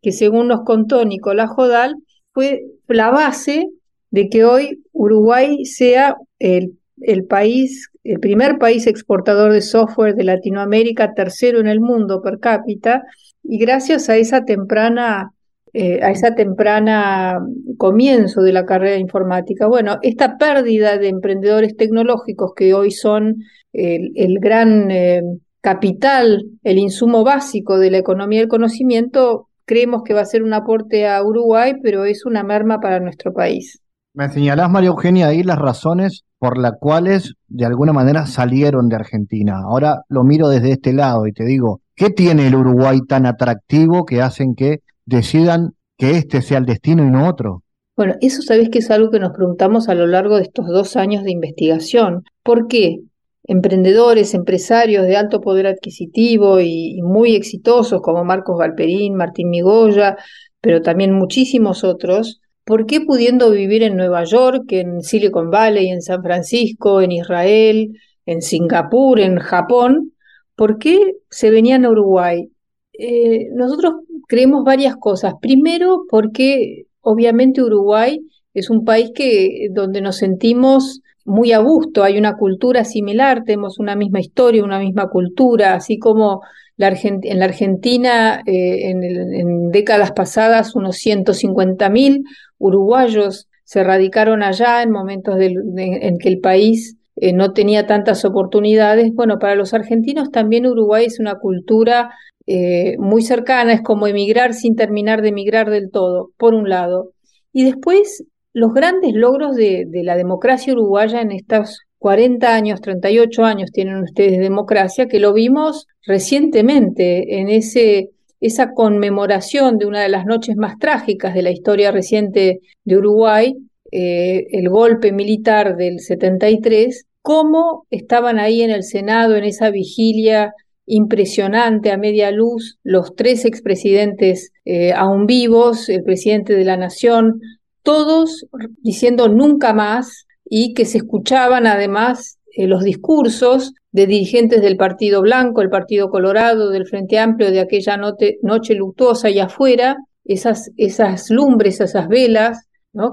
que según nos contó Nicolás Jodal, fue la base de que hoy Uruguay sea el el país, el primer país exportador de software de Latinoamérica, tercero en el mundo per cápita, y gracias a esa temprana eh, a esa temprana comienzo de la carrera informática. Bueno, esta pérdida de emprendedores tecnológicos que hoy son el, gran eh, capital, el insumo básico de la economía del conocimiento, creemos que va a ser un aporte a Uruguay, pero es una merma para nuestro país. Me señalás, María Eugenia, ahí las razones por las cuales de alguna manera salieron de Argentina. Ahora lo miro desde este lado y te digo, ¿qué tiene el Uruguay tan atractivo que hacen que decidan que este sea el destino y no otro? Bueno, eso sabes que es algo que nos preguntamos a lo largo de estos dos años de investigación. ¿Por qué? Emprendedores, empresarios de alto poder adquisitivo y, y muy exitosos como Marcos Galperín, Martín Migoya, pero también muchísimos otros, ¿Por qué pudiendo vivir en Nueva York, en Silicon Valley, en San Francisco, en Israel, en Singapur, en Japón, por qué se venían a Uruguay? Eh, nosotros creemos varias cosas. Primero, porque obviamente Uruguay es un país que, donde nos sentimos muy a gusto, hay una cultura similar, tenemos una misma historia, una misma cultura, así como en la Argentina, eh, en, décadas pasadas, unos 150.000 uruguayos se radicaron allá en momentos en que el país eh, no tenía tantas oportunidades. Bueno, para los argentinos también Uruguay es una cultura eh, muy cercana, es como emigrar sin terminar de emigrar del todo, por un lado. Y después, los grandes logros de, la democracia uruguaya en estos 40 años, 38 años tienen ustedes de democracia, que lo vimos recientemente en ese, esa conmemoración de una de las noches más trágicas de la historia reciente de Uruguay, eh, el golpe militar del 73, cómo estaban ahí en el Senado en esa vigilia impresionante a media luz los tres expresidentes eh, aún vivos, el presidente de la nación, todos diciendo nunca más y que se escuchaban además eh, los discursos de dirigentes del Partido Blanco, el Partido Colorado, del Frente Amplio de aquella noche luctuosa y afuera, esas, esas lumbres, esas velas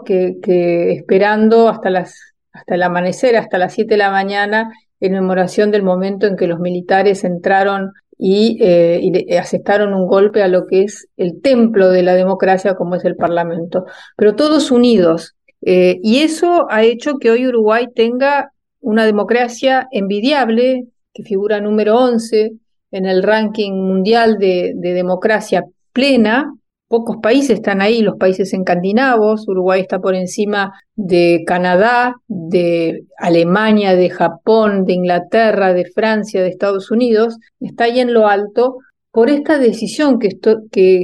que, esperando hasta, las, hasta el amanecer, hasta las 7 de la mañana, en memoración del momento en que los militares entraron y, eh, aceptaron un golpe a lo que es el templo de la democracia como es el Parlamento. Pero todos unidos. Eh, y eso ha hecho que hoy Uruguay tenga una democracia envidiable, que figura número 11 en el ranking mundial de democracia plena, pocos países están ahí, los países escandinavos, Uruguay está por encima de Canadá, de Alemania, de Japón, de Inglaterra, de Francia, de Estados Unidos, está ahí en lo alto. Por esta decisión que,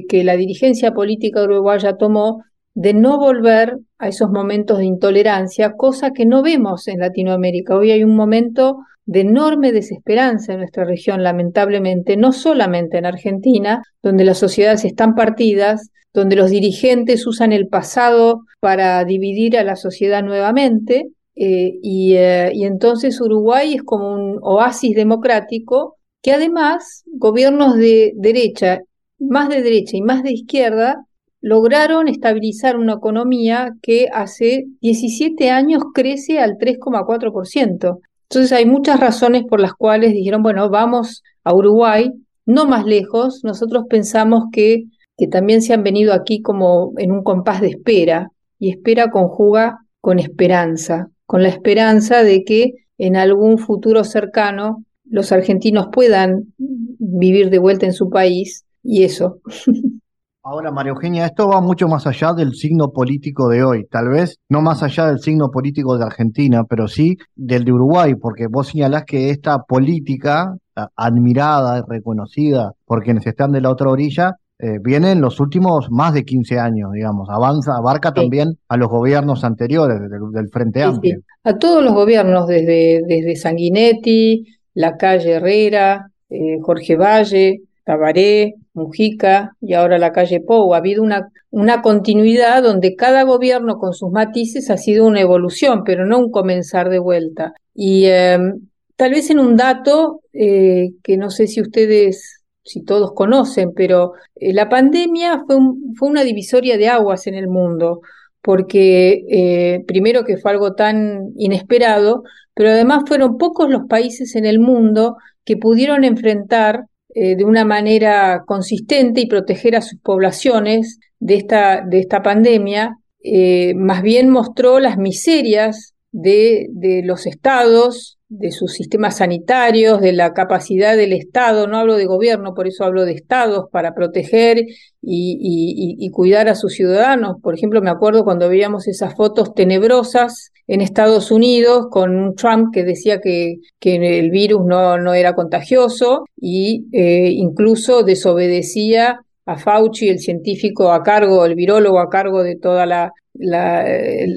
que la dirigencia política uruguaya tomó de no volver a esos momentos de intolerancia, cosa que no vemos en Latinoamérica. Hoy hay un momento de enorme desesperanza en nuestra región, lamentablemente, no solamente en Argentina, donde las sociedades están partidas, donde los dirigentes usan el pasado para dividir a la sociedad nuevamente, eh, eh, y, entonces Uruguay es como un oasis democrático que además gobiernos de derecha, más de derecha y más de izquierda, lograron estabilizar una economía que hace 17 años crece al 3,4%. Entonces hay muchas razones por las cuales dijeron, bueno, vamos a Uruguay, no más lejos. Nosotros pensamos que, que también se han venido aquí como en un compás de espera, y espera conjuga con esperanza, con la esperanza de que en algún futuro cercano los argentinos puedan vivir de vuelta en su país y eso. Ahora, María Eugenia, esto va mucho más allá del signo político de hoy, tal vez no más allá del signo político de Argentina, pero sí del de Uruguay, porque vos señalás que esta política admirada, reconocida por quienes están de la otra orilla, eh, viene en los últimos más de 15 años, digamos, avanza, abarca también a los gobiernos anteriores del, Frente Amplio. A todos los gobiernos, desde, desde Sanguinetti, La Calle Herrera, eh, Jorge Valle, Tabaré, Mujica y ahora la calle Pou. Ha habido una, una continuidad donde cada gobierno con sus matices ha sido una evolución, pero no un comenzar de vuelta. Y em, tal vez en un dato eh, que no sé si ustedes, si todos conocen, pero eh, la pandemia fue, fue una divisoria de aguas en el mundo porque eh, primero que fue algo tan inesperado, pero además fueron pocos los países en el mundo que pudieron enfrentar eh, de una manera consistente y proteger a sus poblaciones de esta, de esta pandemia, eh, más bien mostró las miserias de, de los estados de sus sistemas sanitarios, de la capacidad del Estado, no hablo de gobierno, por eso hablo de estados, para proteger y, cuidar a sus ciudadanos. Por ejemplo, me acuerdo cuando veíamos esas fotos tenebrosas en Estados Unidos con un Trump que decía que, el virus no, no, era contagioso y eh, incluso desobedecía a Fauci, el científico a cargo, el virólogo a cargo de toda la, la,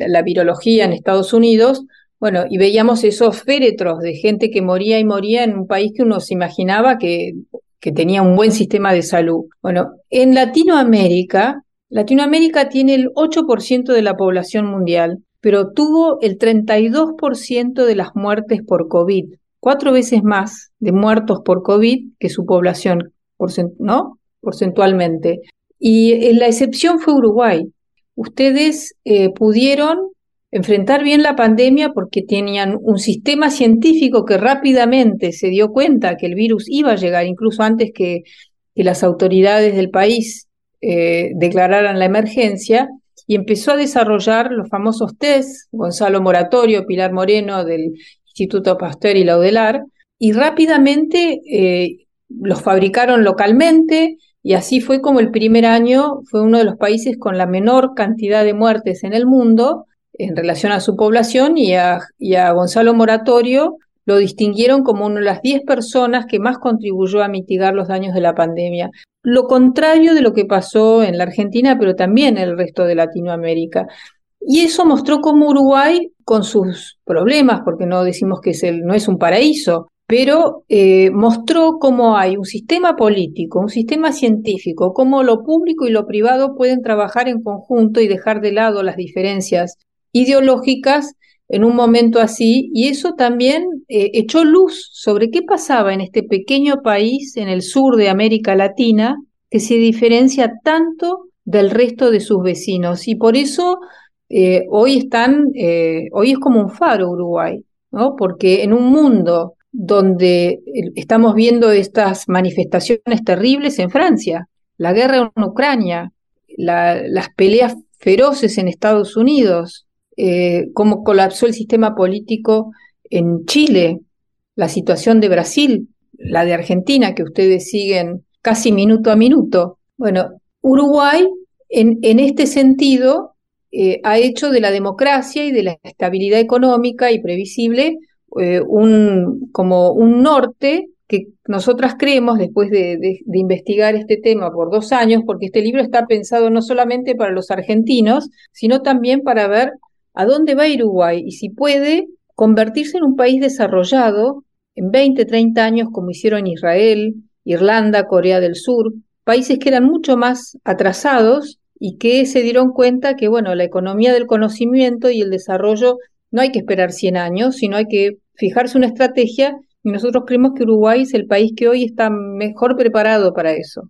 la virología en Estados Unidos, bueno, y veíamos esos féretros de gente que moría y moría en un país que uno se imaginaba que, que tenía un buen sistema de salud. Bueno, en Latinoamérica, Latinoamérica tiene el 8% de la población mundial, pero tuvo el 32% de las muertes por COVID, cuatro veces más de muertos por COVID que su población, ¿no? Porcentualmente. Y la excepción fue Uruguay. Ustedes eh, pudieron enfrentar bien la pandemia porque tenían un sistema científico que rápidamente se dio cuenta que el virus iba a llegar, incluso antes que, las autoridades del país eh, declararan la emergencia, y empezó a desarrollar los famosos test, Gonzalo Moratorio, Pilar Moreno del Instituto Pasteur y Laudelar, y rápidamente eh, los fabricaron localmente, y así fue como el primer año fue uno de los países con la menor cantidad de muertes en el mundo en relación a su población y a, Gonzalo Moratorio lo distinguieron como una de las 10 personas que más contribuyó a mitigar los daños de la pandemia. Lo contrario de lo que pasó en la Argentina, pero también en el resto de Latinoamérica. Y eso mostró cómo Uruguay, con sus problemas, porque no decimos que es no es un paraíso, pero eh, mostró cómo hay un sistema político, un sistema científico, cómo lo público y lo privado pueden trabajar en conjunto y dejar de lado las diferencias ideológicas en un momento así, y eso también eh, echó luz sobre qué pasaba en este pequeño país en el sur de América Latina, que se diferencia tanto del resto de sus vecinos. Y por eso eh, hoy están, hoy es como un faro Uruguay, ¿no? Porque en un mundo donde eh, estamos viendo estas manifestaciones terribles en Francia, la guerra en Ucrania, las peleas feroces en Estados Unidos, eh, cómo colapsó el sistema político en Chile, la situación de Brasil, la de Argentina, que ustedes siguen casi minuto a minuto. Bueno, Uruguay, en, este sentido, eh, ha hecho de la democracia y de la estabilidad económica y previsible eh, un, como un norte que nosotras creemos, después de, investigar este tema por dos años, porque este libro está pensado no solamente para los argentinos, sino también para ver a dónde va Uruguay y si puede convertirse en un país desarrollado en 20, 30 años como hicieron Israel, Irlanda, Corea del Sur, países que eran mucho más atrasados y que se dieron cuenta que, bueno, la economía del conocimiento y el desarrollo no hay que esperar 100 años, sino hay que fijarse una estrategia y nosotros creemos que Uruguay es el país que hoy está mejor preparado para eso.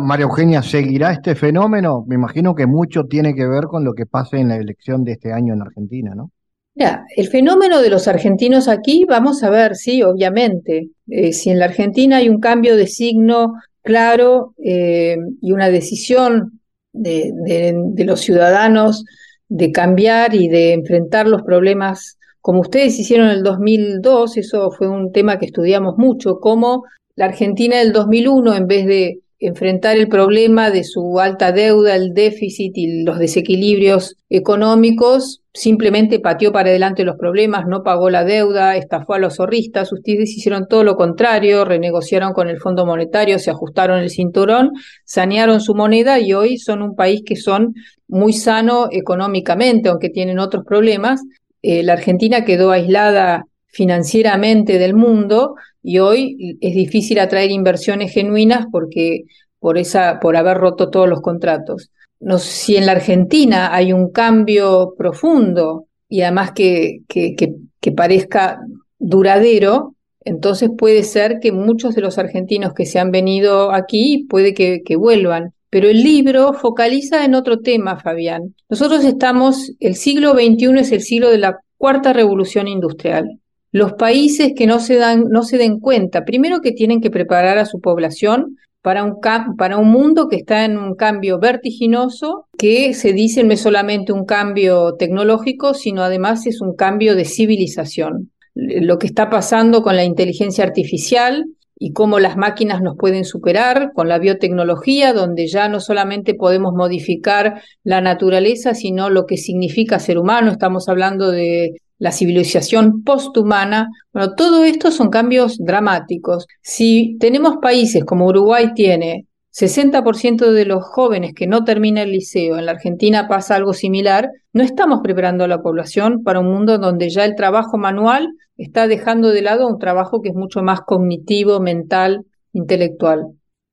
María Eugenia, ¿seguirá este fenómeno? Me imagino que mucho tiene que ver con lo que pase en la elección de este año en Argentina, ¿no? Ya, el fenómeno de los argentinos aquí, vamos a ver, sí, obviamente. Eh, si en la Argentina hay un cambio de signo claro eh, y una decisión de, de los ciudadanos de cambiar y de enfrentar los problemas como ustedes hicieron en el 2002, eso fue un tema que estudiamos mucho, cómo la Argentina del 2001, en vez de enfrentar el problema de su alta deuda, el déficit y los desequilibrios económicos, simplemente pateó para adelante los problemas, no pagó la deuda, estafó a los zorristas, ustedes hicieron todo lo contrario, renegociaron con el Fondo Monetario, se ajustaron el cinturón, sanearon su moneda y hoy son un país que son muy sano económicamente, aunque tienen otros problemas, eh, la Argentina quedó aislada financieramente del mundo y hoy es difícil atraer inversiones genuinas porque por esa por haber roto todos los contratos. No, si en la Argentina hay un cambio profundo y además que, que, que, parezca duradero, entonces puede ser que muchos de los argentinos que se han venido aquí puede que, que, vuelvan. Pero el libro focaliza en otro tema, Fabián. Nosotros estamos, el siglo XXI es el siglo de la cuarta revolución industrial. Los países que no se, dan, no se den cuenta, primero que tienen que preparar a su población para un, para un mundo que está en un cambio vertiginoso, que se dice no es solamente un cambio tecnológico, sino además es un cambio de civilización. Lo que está pasando con la inteligencia artificial, y cómo las máquinas nos pueden superar con la biotecnología, donde ya no solamente podemos modificar la naturaleza, sino lo que significa ser humano. Estamos hablando de la civilización posthumana. Bueno, todo esto son cambios dramáticos. Si tenemos países como Uruguay tiene 60% de los jóvenes que no terminan el liceo, en la Argentina pasa algo similar, no estamos preparando a la población para un mundo donde ya el trabajo manual está dejando de lado un trabajo que es mucho más cognitivo, mental, intelectual.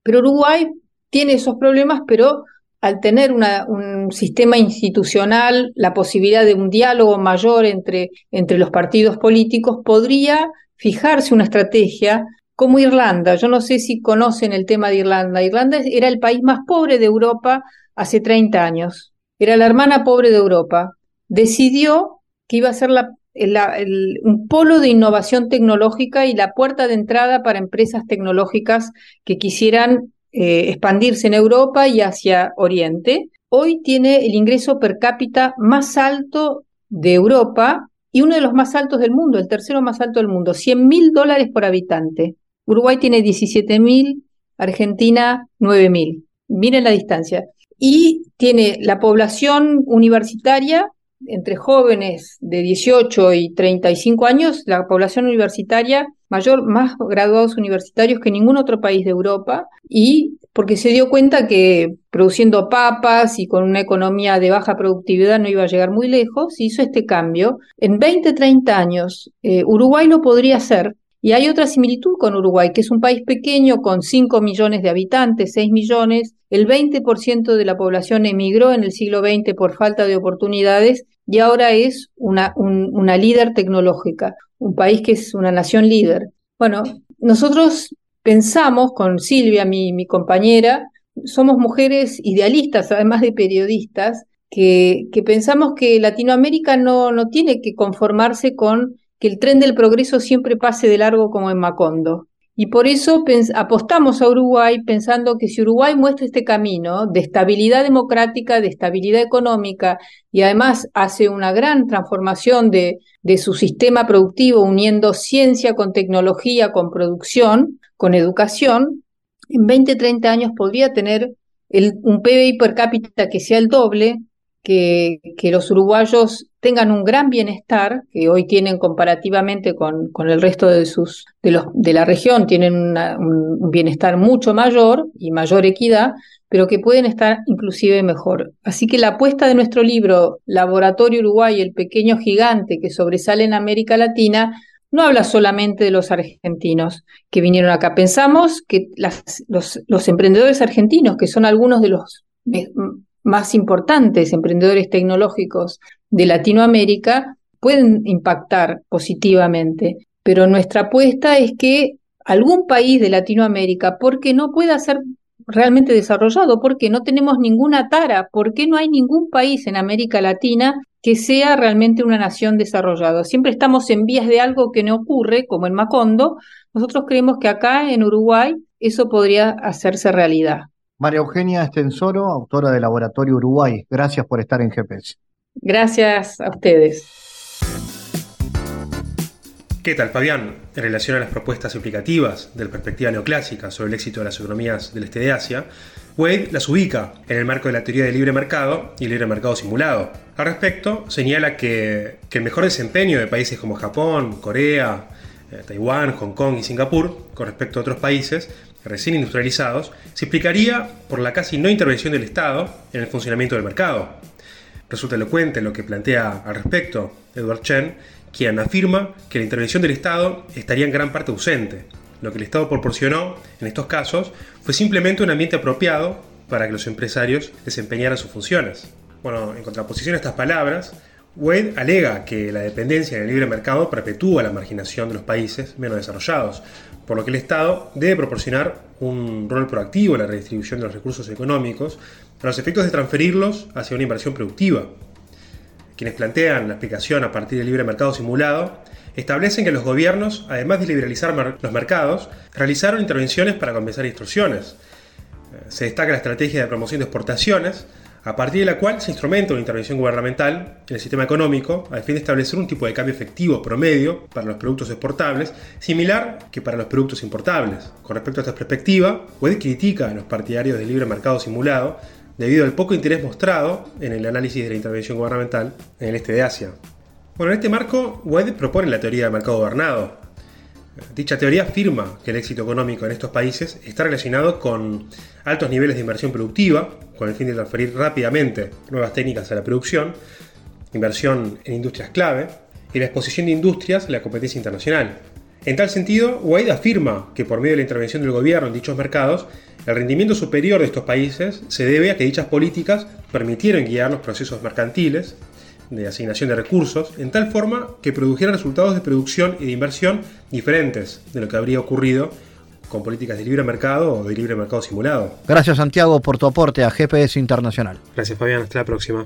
Pero Uruguay tiene esos problemas, pero al tener un sistema institucional, la posibilidad de un diálogo mayor entre, entre los partidos políticos, podría fijarse una estrategia como Irlanda. Yo no sé si conocen el tema de Irlanda. Irlanda era el país más pobre de Europa hace 30 años. Era la hermana pobre de Europa. Decidió que iba a ser un polo de innovación tecnológica y la puerta de entrada para empresas tecnológicas que quisieran eh, expandirse en Europa y hacia Oriente. Hoy tiene el ingreso per cápita más alto de Europa y uno de los más altos del mundo, el tercero más alto del mundo, 100 mil dólares por habitante. Uruguay tiene 17 mil, Argentina 9 mil. Miren la distancia. Y tiene la población universitaria entre jóvenes de 18 y 35 años, la población universitaria mayor, más graduados universitarios que ningún otro país de Europa, y porque se dio cuenta que produciendo papas y con una economía de baja productividad no iba a llegar muy lejos, hizo este cambio. En 20, 30 años, eh, Uruguay lo podría hacer. Y hay otra similitud con Uruguay, que es un país pequeño con 5 millones de habitantes, 6 millones. El 20% de la población emigró en el siglo XX por falta de oportunidades y ahora es una, una líder tecnológica, un país que es una nación líder. Bueno, nosotros pensamos con Silvia, mi, mi compañera, somos mujeres idealistas, además de periodistas, que, que pensamos que Latinoamérica no, no tiene que conformarse con que el tren del progreso siempre pase de largo como en Macondo. Y por eso apostamos a Uruguay pensando que si Uruguay muestra este camino de estabilidad democrática, de estabilidad económica y además hace una gran transformación de, de su sistema productivo uniendo ciencia con tecnología, con producción, con educación, en 20, 30 años podría tener el, un PBI per cápita que sea el doble, que, los uruguayos tengan un gran bienestar, que hoy tienen comparativamente con, con el resto de, sus, de, los, de la región, tienen un bienestar mucho mayor y mayor equidad, pero que pueden estar inclusive mejor. Así que la apuesta de nuestro libro, Laboratorio Uruguay, el pequeño gigante que sobresale en América Latina, no habla solamente de los argentinos que vinieron acá. Pensamos que los, los emprendedores argentinos, que son algunos de los más importantes emprendedores tecnológicos de Latinoamérica pueden impactar positivamente, pero nuestra apuesta es que algún país de Latinoamérica, porque no pueda ser realmente desarrollado, porque no tenemos ninguna tara, porque no hay ningún país en América Latina que sea realmente una nación desarrollada. Siempre estamos en vías de algo que no ocurre, como en Macondo. Nosotros creemos que acá en Uruguay eso podría hacerse realidad. María Eugenia Estensoro, autora de Laboratorio Uruguay. Gracias por estar en GPS. Gracias a ustedes. ¿Qué tal, Fabián? En relación a las propuestas explicativas de la perspectiva neoclásica sobre el éxito de las economías del este de Asia, Wade las ubica en el marco de la teoría del libre mercado y el libre mercado simulado. Al respecto, señala que, que el mejor desempeño de países como Japón, Corea, eh, Taiwán, Hong Kong y Singapur, con respecto a otros países, recién industrializados, se explicaría por la casi no intervención del Estado en el funcionamiento del mercado. Resulta elocuente lo que plantea al respecto Edward Chen, quien afirma que la intervención del Estado estaría en gran parte ausente. Lo que el Estado proporcionó, en estos casos, fue simplemente un ambiente apropiado para que los empresarios desempeñaran sus funciones. Bueno, en contraposición a estas palabras, Wade alega que la dependencia en el libre mercado perpetúa la marginación de los países menos desarrollados, por lo que el Estado debe proporcionar un rol proactivo en la redistribución de los recursos económicos a los efectos de transferirlos hacia una inversión productiva. Quienes plantean la explicación a partir del libre mercado simulado establecen que los gobiernos, además de liberalizar los mercados, realizaron intervenciones para compensar distorsiones. Eh, se destaca la estrategia de promoción de exportaciones, a partir de la cual se instrumenta una intervención gubernamental en el sistema económico al fin de establecer un tipo de cambio efectivo promedio para los productos exportables, similar que para los productos importables. Con respecto a esta perspectiva, Wade critica a los partidarios del libre mercado simulado debido al poco interés mostrado en el análisis de la intervención gubernamental en el este de Asia. Bueno, en este marco, Wade propone la teoría del mercado gobernado, Dicha teoría afirma que el éxito económico en estos países está relacionado con altos niveles de inversión productiva, con el fin de transferir rápidamente nuevas técnicas a la producción, inversión en industrias clave y la exposición de industrias a la competencia internacional. En tal sentido, Wade afirma que por medio de la intervención del gobierno en dichos mercados, el rendimiento superior de estos países se debe a que dichas políticas permitieron guiar los procesos mercantiles de asignación de recursos, en tal forma que produjeran resultados de producción y de inversión diferentes de lo que habría ocurrido con políticas de libre mercado o de libre mercado simulado. Gracias Santiago por tu aporte a GPS Internacional. Gracias Fabián, hasta la próxima.